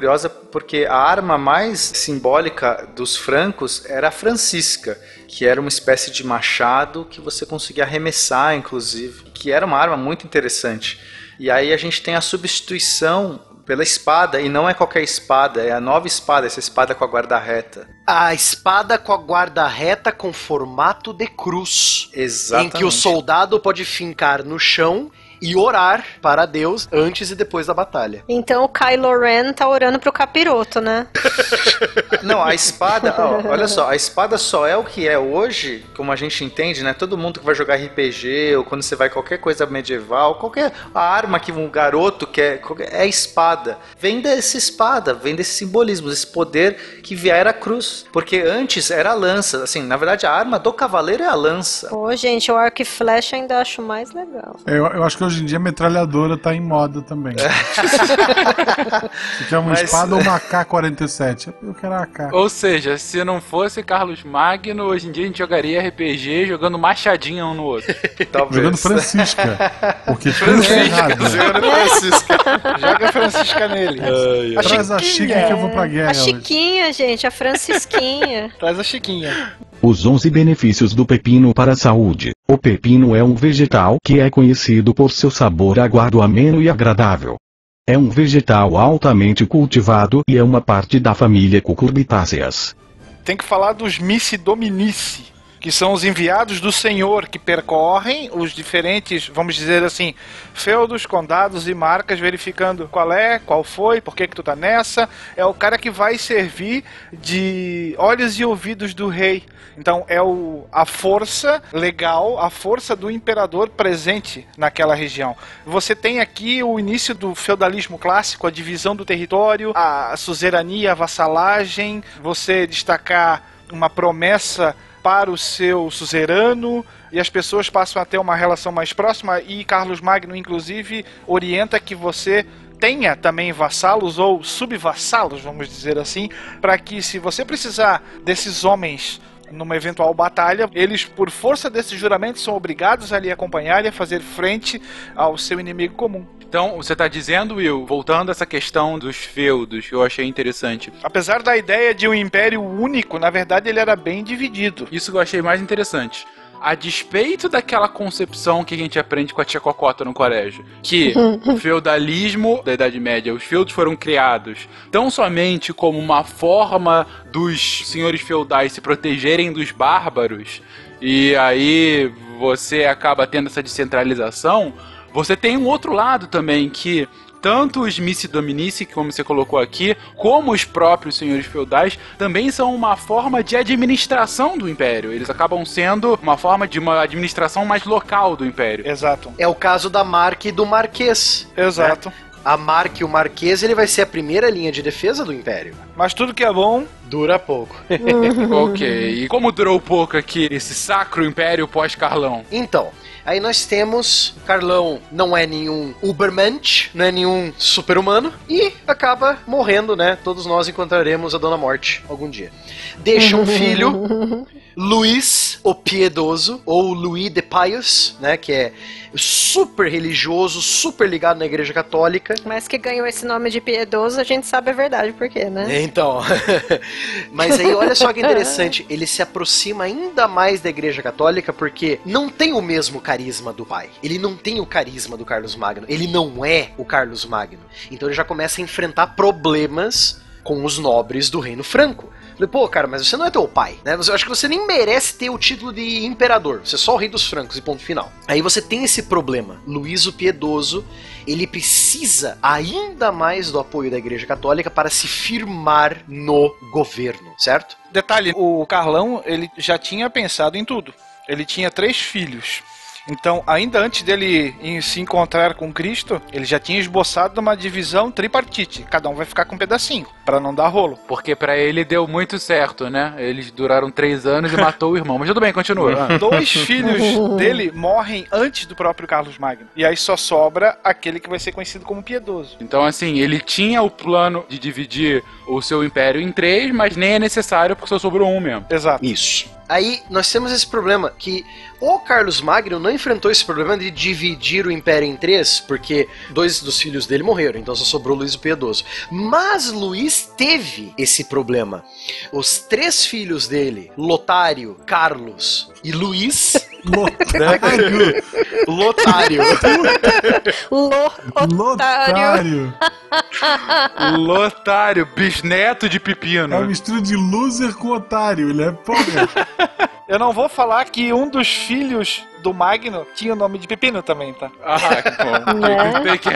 porque a arma mais simbólica dos francos era a francisca, que era uma espécie de machado que você conseguia arremessar, inclusive, que era uma arma muito interessante. E aí a gente tem a substituição pela espada, e não é qualquer espada, é a nova espada, essa espada com a guarda reta. A espada com a guarda reta com formato de cruz. Exatamente. Em que o soldado pode fincar no chão e orar para Deus antes e depois da batalha. Então o Kylo Ren tá orando pro capiroto, né? Não, a espada, ó, olha só, a espada só é o que é hoje, como a gente entende, né? Todo mundo que vai jogar RPG ou quando você vai qualquer coisa medieval, qualquer arma que um garoto quer, é a espada. Vem dessa espada, vem desse simbolismo, desse poder que viera a cruz. Porque antes era a lança, assim, na verdade a arma do cavaleiro é a lança. Pô, gente, o arco e flecha ainda acho mais legal. Eu, eu acho que hoje em dia a metralhadora tá em moda também. Você quer uma Mas- espada ou uma AK-47? Eu quero a AK. Ou seja, se não fosse Carlos Magno, hoje em dia a gente jogaria RPG jogando machadinha um no outro. Talvez. Jogando Francisca. Porque tudo é errado. Jogando Francisca. Joga a Francisca nele. A Traz a Chica que eu vou pra guerra A hoje. Chiquinha, gente, a Francisquinha. Traz a Chiquinha. Os 11 benefícios do pepino para a saúde. O pepino é um vegetal que é conhecido por seu sabor aguado ameno e agradável. É um vegetal altamente cultivado e é uma parte da família Cucurbitáceas. Tem que falar dos Missi Dominici, que são os enviados do Senhor que percorrem os diferentes, vamos dizer assim, feudos, condados e marcas, verificando qual é, qual foi, por que que tu tá nessa. É o cara que vai servir de olhos e ouvidos do rei. Então é o, a força legal, a força do imperador presente naquela região. Você tem aqui o início do feudalismo clássico, a divisão do território, a suzerania, a vassalagem, você destacar uma promessa para o seu suzerano e as pessoas passam a ter uma relação mais próxima e Carlos Magno inclusive orienta que você tenha também vassalos ou subvassalos, vamos dizer assim, para que se você precisar desses homens numa eventual batalha, eles por força desse juramento são obrigados a lhe acompanhar e a fazer frente ao seu inimigo comum. Então, você tá dizendo, Will, voltando a essa questão dos feudos, que eu achei interessante. Apesar da ideia de um império único, na verdade ele era bem dividido. Isso que eu achei mais interessante. A despeito daquela concepção que a gente aprende com a tia Cocota no colégio, que o feudalismo da Idade Média, os feudos foram criados tão somente como uma forma dos senhores feudais se protegerem dos bárbaros, e aí você acaba tendo essa descentralização, você tem um outro lado também que tanto os Missi Dominici, como você colocou aqui, como os próprios senhores feudais, também são uma forma de administração do império. Eles acabam sendo uma forma de uma administração mais local do império. Exato. É o caso da Marque e do Marquês. Exato. A Marque e o Marquês, ele vai ser a primeira linha de defesa do Império. Mas tudo que é bom Dura pouco. ok. E como durou pouco aqui esse sacro império pós-Carlão? Então, aí nós temos Carlão não é nenhum Ubermensch, não é nenhum super-humano e acaba morrendo, né? Todos nós encontraremos a Dona Morte algum dia. Deixa um filho, Luís o Piedoso, ou Louis de Pius, né? Que é super religioso, super ligado na Igreja Católica. Mas que ganhou esse nome de piedoso, a gente sabe a verdade por quê, né? Então, mas aí olha só que interessante, ele se aproxima ainda mais da Igreja Católica porque não tem o mesmo carisma do pai. Ele não tem o carisma do Carlos Magno, ele não é o Carlos Magno. Então ele já começa a enfrentar problemas com os nobres do Reino Franco. Falei, pô, cara, mas você não é teu pai, né? Eu acho que você nem merece ter o título de imperador. Você é só o rei dos francos e ponto final. Aí você tem esse problema. Luís o Piedoso, ele precisa ainda mais do apoio da Igreja Católica para se firmar no governo, certo? Detalhe, o Carlão, ele já tinha pensado em tudo. Ele tinha três filhos. Então, ainda antes dele se encontrar com Cristo, ele já tinha esboçado uma divisão tripartite. Cada um vai ficar com um pedacinho, para não dar rolo. Porque pra ele deu muito certo, né? Eles duraram três anos e matou o irmão. Mas tudo bem, continua. Ah. Dois filhos dele morrem antes do próprio Carlos Magno. E aí só sobra aquele que vai ser conhecido como piedoso. Então, assim, ele tinha o plano de dividir o seu império em três, mas nem é necessário porque só sobrou um mesmo. Exato. Isso. Aí nós temos esse problema que o Carlos Magno não enfrentou esse problema de dividir o império em três, porque dois dos filhos dele morreram, então só sobrou Luís o Piedoso. Mas Luís teve esse problema. Os três filhos dele, Lotário, Carlos e Luís, Lotário! Lotário, Lo, otário. Lotário! Lotário, bisneto de É uma pepino. mistura de loser com otário. Ele é porra. Eu não vou falar que um dos filhos do Magno tinha o nome de Pepino também, tá? Ah, que bom. Né? Que-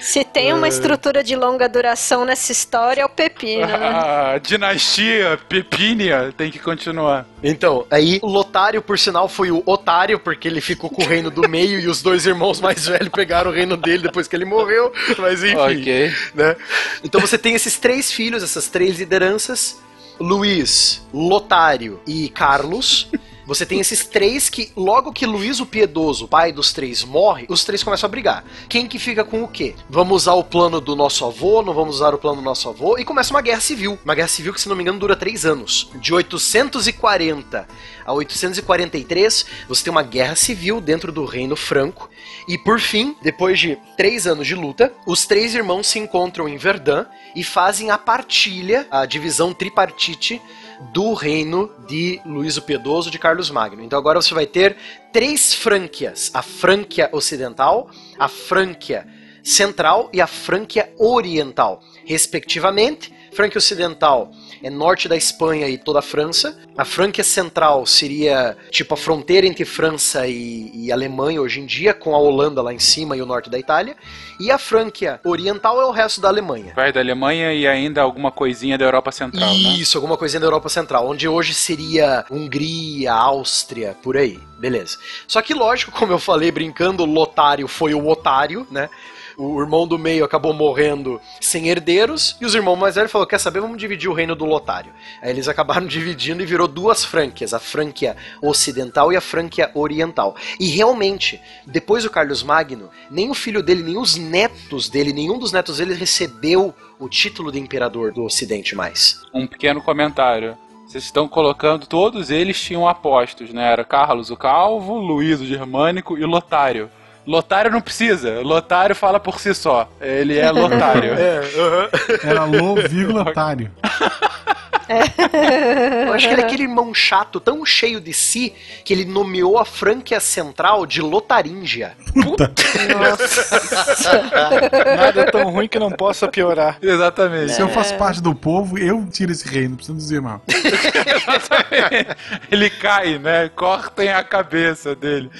Se tem uma estrutura de longa duração nessa história, é o pepino, né? A dinastia Pepínia tem que continuar. Então, aí o Lotário, por sinal, foi o otário, porque ele ficou com o reino do meio e os dois irmãos mais velhos pegaram o reino dele depois que ele morreu. Mas enfim. Ok. né? Então você tem esses três filhos, essas três lideranças: Luiz, Lotário e Carlos. Você tem esses três que, logo que Luiz o Piedoso, pai dos três, morre, os três começam a brigar. Quem que fica com o quê? Vamos usar o plano do nosso avô, não vamos usar o plano do nosso avô, e começa uma guerra civil. Uma guerra civil que, se não me engano, dura três anos. De 840 a 843, você tem uma guerra civil dentro do Reino Franco. E por fim, depois de três anos de luta, os três irmãos se encontram em Verdun e fazem a partilha, a divisão tripartite do reino de Luís o Piedoso de Carlos Magno. Então agora você vai ter três Frânquias: a Frânquia Ocidental, a Frânquia Central e a Frânquia Oriental, respectivamente. Frânquia Ocidental é norte da Espanha e toda a França. A Frânquia Central seria tipo a fronteira entre França e, e Alemanha hoje em dia, com a Holanda lá em cima e o norte da Itália. E a Frânquia Oriental é o resto da Alemanha. Vai da Alemanha e ainda alguma coisinha da Europa Central, né? Isso, alguma coisinha da Europa Central, onde hoje seria Hungria, Áustria, por aí. Beleza. Só que, lógico, como eu falei brincando, o Lotário foi o otário, né? O irmão do meio acabou morrendo sem herdeiros, e os irmãos mais velhos falaram: Quer saber? Vamos dividir o reino do Lotário. Aí eles acabaram dividindo e virou duas Frânquias, a Frânquia Ocidental e a Frânquia Oriental. E realmente, depois do Carlos Magno, nem o filho dele, nem os netos dele, nenhum dos netos dele recebeu o título de imperador do Ocidente mais. Um pequeno comentário. Vocês estão colocando, todos eles tinham apostos, né? Era Carlos o Calvo, Luiz o Germânico e Lotário. Lotário não precisa, Lotário fala por si só. Ele é Lotário. Era Lô, vírgula, otário. Eu acho que ele é aquele irmão chato, tão cheio de si, que ele nomeou a Frânquia Central de Lotaríngia. Nada é tão ruim que não possa piorar. Exatamente. Se eu faço parte do povo, eu tiro esse reino, não precisa dizer mal. Exatamente. Ele cai, né? Cortem a cabeça dele.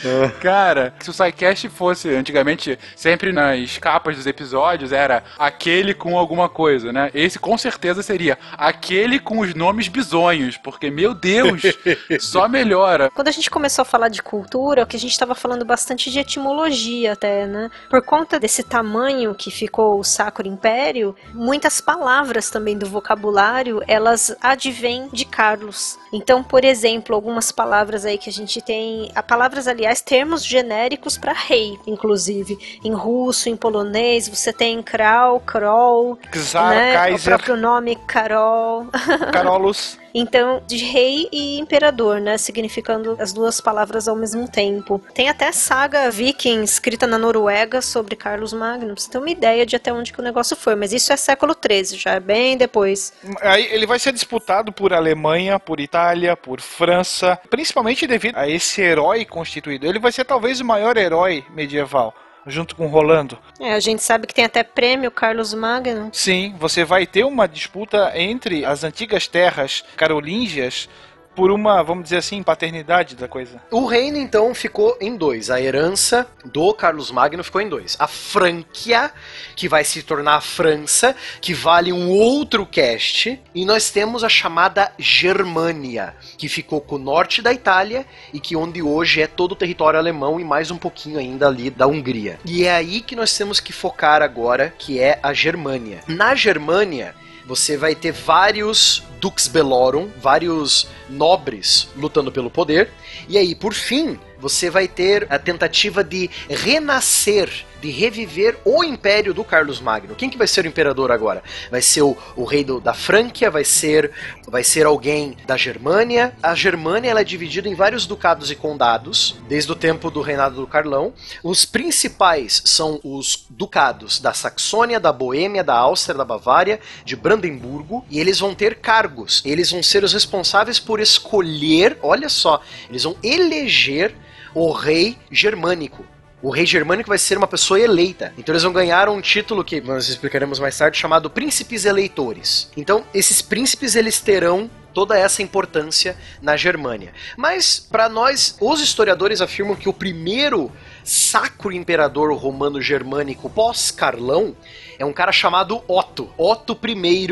Cara, se o SciCast fosse antigamente, sempre nas capas dos episódios, era aquele com alguma coisa, né? Esse com certeza seria aquele com os nomes bizonhos, porque, meu Deus, só melhora. Quando a gente começou a falar de cultura, o que a gente estava falando bastante de etimologia até, né? Por conta desse tamanho que ficou o Sacro Império, muitas palavras também do vocabulário, elas advêm de Carlos. Então, por exemplo, algumas palavras aí que a gente tem, a palavras, aliás, termos genéricos para rei, inclusive. Em russo, em polonês, você tem Kral, Krol, Czar, né? O Kaiser, próprio nome Carol. Carolus. Então, de rei e imperador, né? Significando as duas palavras ao mesmo tempo. Tem até saga viking escrita na Noruega sobre Carlos Magno. Pra você ter uma ideia de até onde que o negócio foi. Mas isso é século XIII, já é bem depois. Aí ele vai ser disputado por Alemanha, por Itália, por França, principalmente devido a esse herói constituído. Ele vai ser talvez o maior herói medieval, junto com Rolando. É, a gente sabe que tem até prêmio Carlos Magno. Sim, você vai ter uma disputa entre as antigas terras carolíngias por uma, vamos dizer assim, paternidade da coisa. O reino, então, ficou em dois. A herança do Carlos Magno ficou em dois. A Frânquia, que vai se tornar a França, que vale um outro cast. E nós temos a chamada Germânia, que ficou com o norte da Itália e que onde hoje é todo o território alemão e mais um pouquinho ainda ali da Hungria. E é aí que nós temos que focar agora, que é a Germânia. Na Germânia, você vai ter vários Dux Bellorum, vários nobres lutando pelo poder. E aí, por fim, você vai ter a tentativa de renascer, de reviver o império do Carlos Magno. Quem que vai ser o imperador agora? Vai ser o, o rei do- da Frânquia, vai ser, vai ser alguém da Germânia. A Germânia ela é dividida em vários ducados e condados, desde o tempo do reinado do Carlão. Os principais são os ducados da Saxônia, da Boêmia, da Áustria, da Bavária, de Brandemburgo, e eles vão ter cargos. Eles vão ser os responsáveis por escolher, olha só, eles vão eleger o rei germânico. O rei germânico vai ser uma pessoa eleita. Então eles vão ganhar um título que nós explicaremos mais tarde chamado príncipes eleitores. Então esses príncipes eles terão toda essa importância na Germânia. Mas, para nós, os historiadores afirmam que o primeiro sacro imperador romano germânico pós-Carlão é um cara chamado Otto. Otto I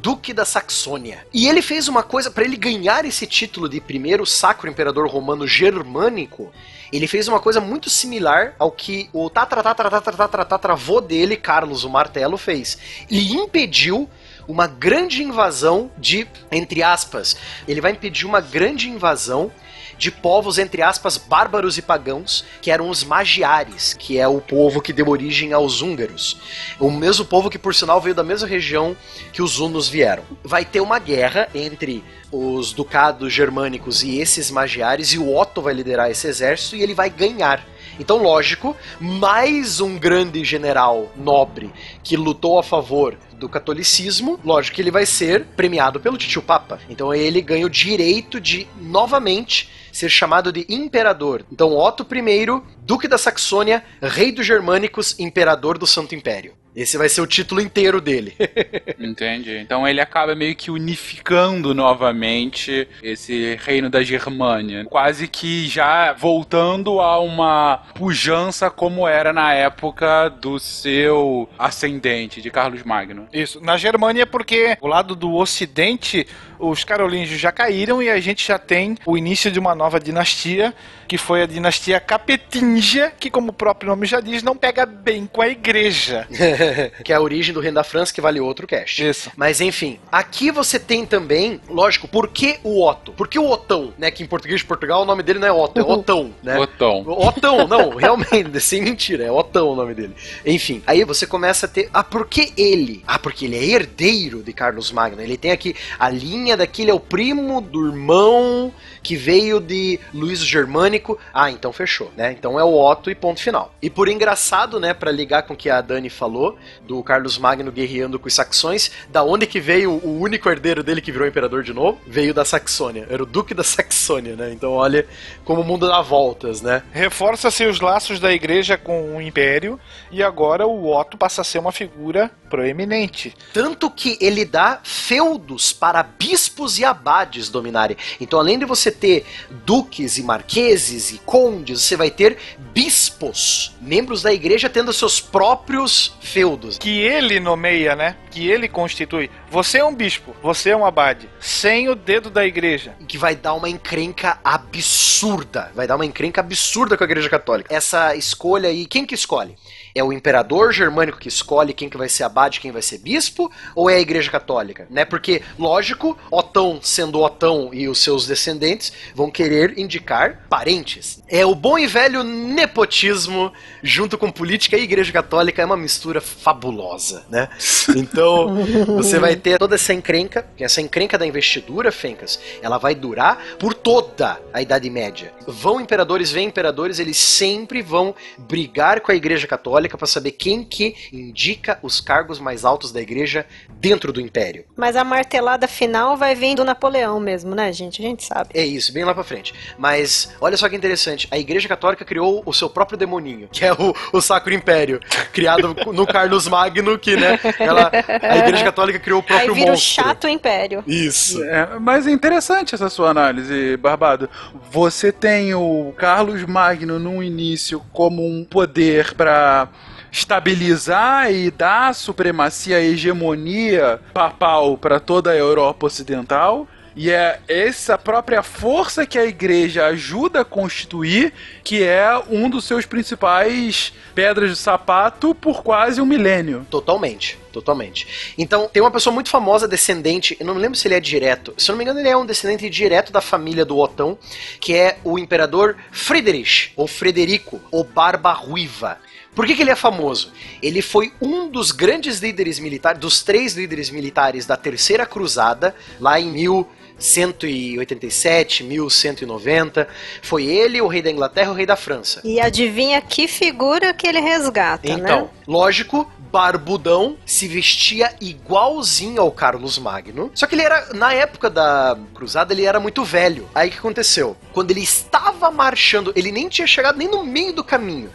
Duque da Saxônia. E ele fez uma coisa para ele ganhar esse título de primeiro sacro imperador romano germânico. Ele fez uma coisa muito similar ao que o tatra tatra tatra tatra tatravô dele, Carlos o Martelo, fez. Ele impediu uma grande invasão de, entre aspas, ele vai impedir uma grande invasão de povos, entre aspas, bárbaros e pagãos, que eram os magiares, que é o povo que deu origem aos húngaros. O mesmo povo que, por sinal, veio da mesma região que os hunos vieram. Vai ter uma guerra entre os ducados germânicos e esses magiares, e o Otto vai liderar esse exército e ele vai ganhar. Então, lógico, mais um grande general nobre que lutou a favor do catolicismo, lógico que ele vai ser premiado pelo tio Papa. Então ele ganha o direito de novamente ser chamado de imperador. Então Otto I, duque da Saxônia, rei dos germânicos, imperador do Santo Império. Esse vai ser o título inteiro dele. Entendi. Então ele acaba meio que unificando novamente esse reino da Germânia. Quase que já voltando a uma pujança como era na época do seu ascendente, de Carlos Magno. Isso. Na Germânia, porque o lado do ocidente, os carolíngios já caíram e a gente já tem o início de uma nova dinastia, que foi a dinastia Capetingia, que, como o próprio nome já diz, não pega bem com a igreja. que é a origem do reino da França, que vale outro cast. Isso. Mas enfim, aqui você tem também, lógico, por que o Otto? Por que o Otão, né? Que em português de Portugal o nome dele não é Otto, é Otão, né? Otão. Otão, não, realmente, sem mentira, é Otão o nome dele. Enfim, aí você começa a ter. Ah, por que ele? Ah, porque ele é herdeiro de Carlos Magno. Ele tem aqui a linha daquele, é o primo do irmão que veio de o Germânico. Ah, então fechou, né? Então é o Otto e ponto final. E por engraçado, né, para ligar com o que a Dani falou, do Carlos Magno guerreando com os saxões, da onde que veio o único herdeiro dele que virou imperador de novo? Veio da Saxônia. Era o Duque da Saxônia, né? Então olha como o mundo dá voltas, né? Reforça-se os laços da igreja com o império e agora o Otto passa a ser uma figura proeminente. Tanto que ele dá feudos para bispos e abades dominarem. Então, além de você ter duques e marqueses e condes, você vai ter bispos, membros da igreja tendo seus próprios feudos. Que ele nomeia, né? Que ele constitui. Você é um bispo, você é um abade, sem o dedo da igreja. Que vai dar uma encrenca absurda. Vai dar uma encrenca absurda com a igreja católica. Essa escolha aí, quem que escolhe? É o imperador germânico que escolhe quem que vai ser abade, quem vai ser bispo, ou é a igreja católica, né? Porque, lógico, Otão sendo Otão e os seus descendentes vão querer indicar parentes. É o bom e velho nepotismo junto com política e igreja católica é uma mistura fabulosa, né? Então, você vai ter toda essa encrenca, essa encrenca da investidura, Fencas, ela vai durar por toda a Idade Média. Vão imperadores, vêm imperadores, eles sempre vão brigar com a igreja católica para saber quem que indica os cargos mais altos da igreja dentro do império. Mas a martelada final vai vir do Napoleão mesmo, né, gente? A gente sabe. É isso, bem lá pra frente. Mas olha só que interessante, a igreja católica criou o seu próprio demoninho, que é o, o Sacro Império, criado no Carlos Magno, que, né, ela, a igreja católica criou o Aí próprio vira o monstro. chato império. Isso. É, mas é interessante essa sua análise, Barbado. Você tem o Carlos Magno no início como um poder para estabilizar e dar supremacia, hegemonia papal para toda a Europa Ocidental. E é essa própria força que a igreja ajuda a constituir que é um dos seus principais pedras de sapato por quase um milênio. Totalmente, totalmente. Então, tem uma pessoa muito famosa, descendente, eu não me lembro se ele é direto, se eu não me engano, ele é um descendente direto da família do Otão, que é o imperador Friedrich, ou Frederico, ou Barba Ruiva. Por que, que ele é famoso? Ele foi um dos grandes líderes militares, dos três líderes militares da Terceira Cruzada, lá em 1187, 1190. Foi ele, o rei da Inglaterra e o rei da França. E adivinha que figura que ele resgata, Então, né? lógico, barbudão, se vestia igualzinho ao Carlos Magno. Só que ele era, na época da cruzada, ele era muito velho. Aí o que aconteceu? Quando ele estava marchando, ele nem tinha chegado nem no meio do caminho.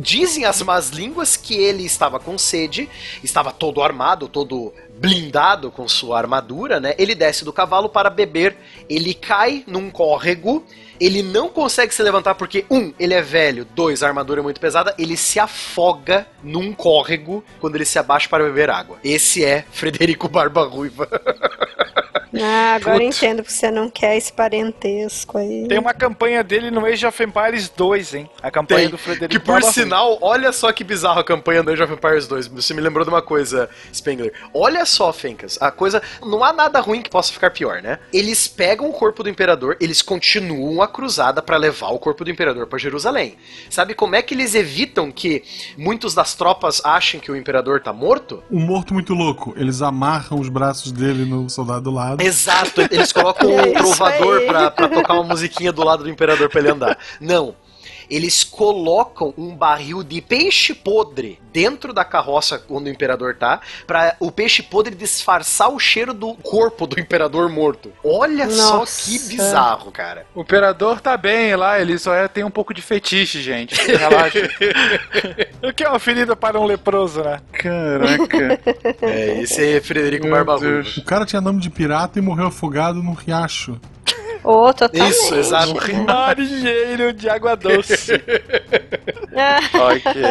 Dizem as más línguas que ele estava com sede, estava todo armado, todo blindado com sua armadura, né? Ele desce do cavalo para beber, ele cai num córrego, ele não consegue se levantar porque, um, ele é velho, dois, a armadura é muito pesada, ele se afoga num córrego quando ele se abaixa para beber água. Esse é Frederico Barba Ruiva. Ah, agora eu Putz. entendo que você não quer esse parentesco aí. Tem uma campanha dele no Age of Empires 2, hein? A campanha Tem, do Frederico que por sinal, olha só que bizarro a campanha do Age of Empires 2. Você me lembrou de uma coisa, Spengler. Olha só, Fencas, a coisa. Não há nada ruim que possa ficar pior, né? Eles pegam o corpo do imperador, eles continuam a cruzada pra levar o corpo do imperador pra Jerusalém. Sabe como é que eles evitam que muitos das tropas achem que o imperador tá morto? Um morto muito louco. Eles amarram os braços dele no soldado do lado. Exato, eles colocam É um isso trovador pra, pra tocar uma musiquinha do lado do imperador pra ele andar. Não. Eles colocam um barril de peixe podre dentro da carroça onde o imperador tá, pra o peixe podre disfarçar o cheiro do corpo do imperador morto. Olha só Nossa. que bizarro, cara. O imperador tá bem lá, ele só é- tem um pouco de fetiche, gente. Relaxa. O que é uma ferida para um leproso, né? Caraca. É, esse é Frederico Meu Barba Deus. Ruiva. O cara tinha nome de pirata e morreu afogado num riacho. Ô, totalmente. Isso, exato. Marinheiro de água doce. ok.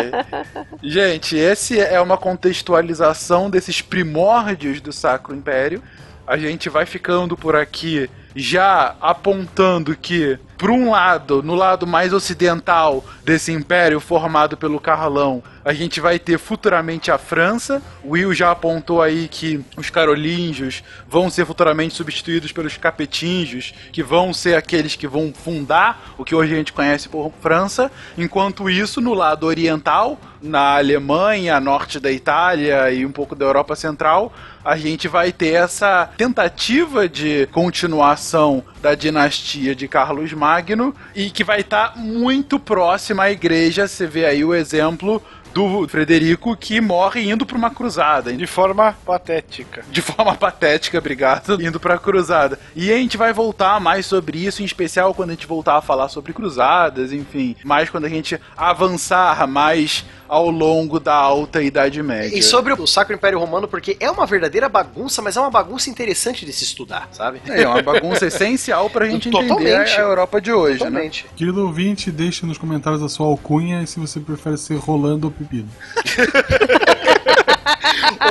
Gente, esse é uma contextualização desses primórdios do Sacro Império. A gente vai ficando por aqui já apontando que, por um lado, no lado mais ocidental desse império formado pelo Carlão, a gente vai ter futuramente a França. O Will já apontou aí que os carolíngios vão ser futuramente substituídos pelos capetingios, que vão ser aqueles que vão fundar o que hoje a gente conhece por França. Enquanto isso, no lado oriental, na Alemanha, norte da Itália e um pouco da Europa Central, a gente vai ter essa tentativa de continuação da dinastia de Carlos Magno e que vai estar muito próxima à igreja. Você vê aí o exemplo do Frederico que morre indo para uma cruzada. De forma patética. De forma patética, obrigado, indo pra cruzada. E a gente vai voltar mais sobre isso, em especial quando a gente voltar a falar sobre cruzadas, enfim. Mais quando a gente avançar mais ao longo da alta Idade Média. E sobre o Sacro Império Romano, porque é uma verdadeira bagunça, mas é uma bagunça interessante de se estudar, sabe? É uma bagunça essencial pra gente entender Totalmente. a Europa de hoje, né? Totalmente. Querido ouvinte, deixe nos comentários a sua alcunha e se você prefere ser Rolando ou Pepino.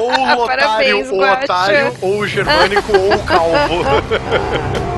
Ou o otário, Parabéns, o Guaxa. otário, ou o germânico, ou o calvo.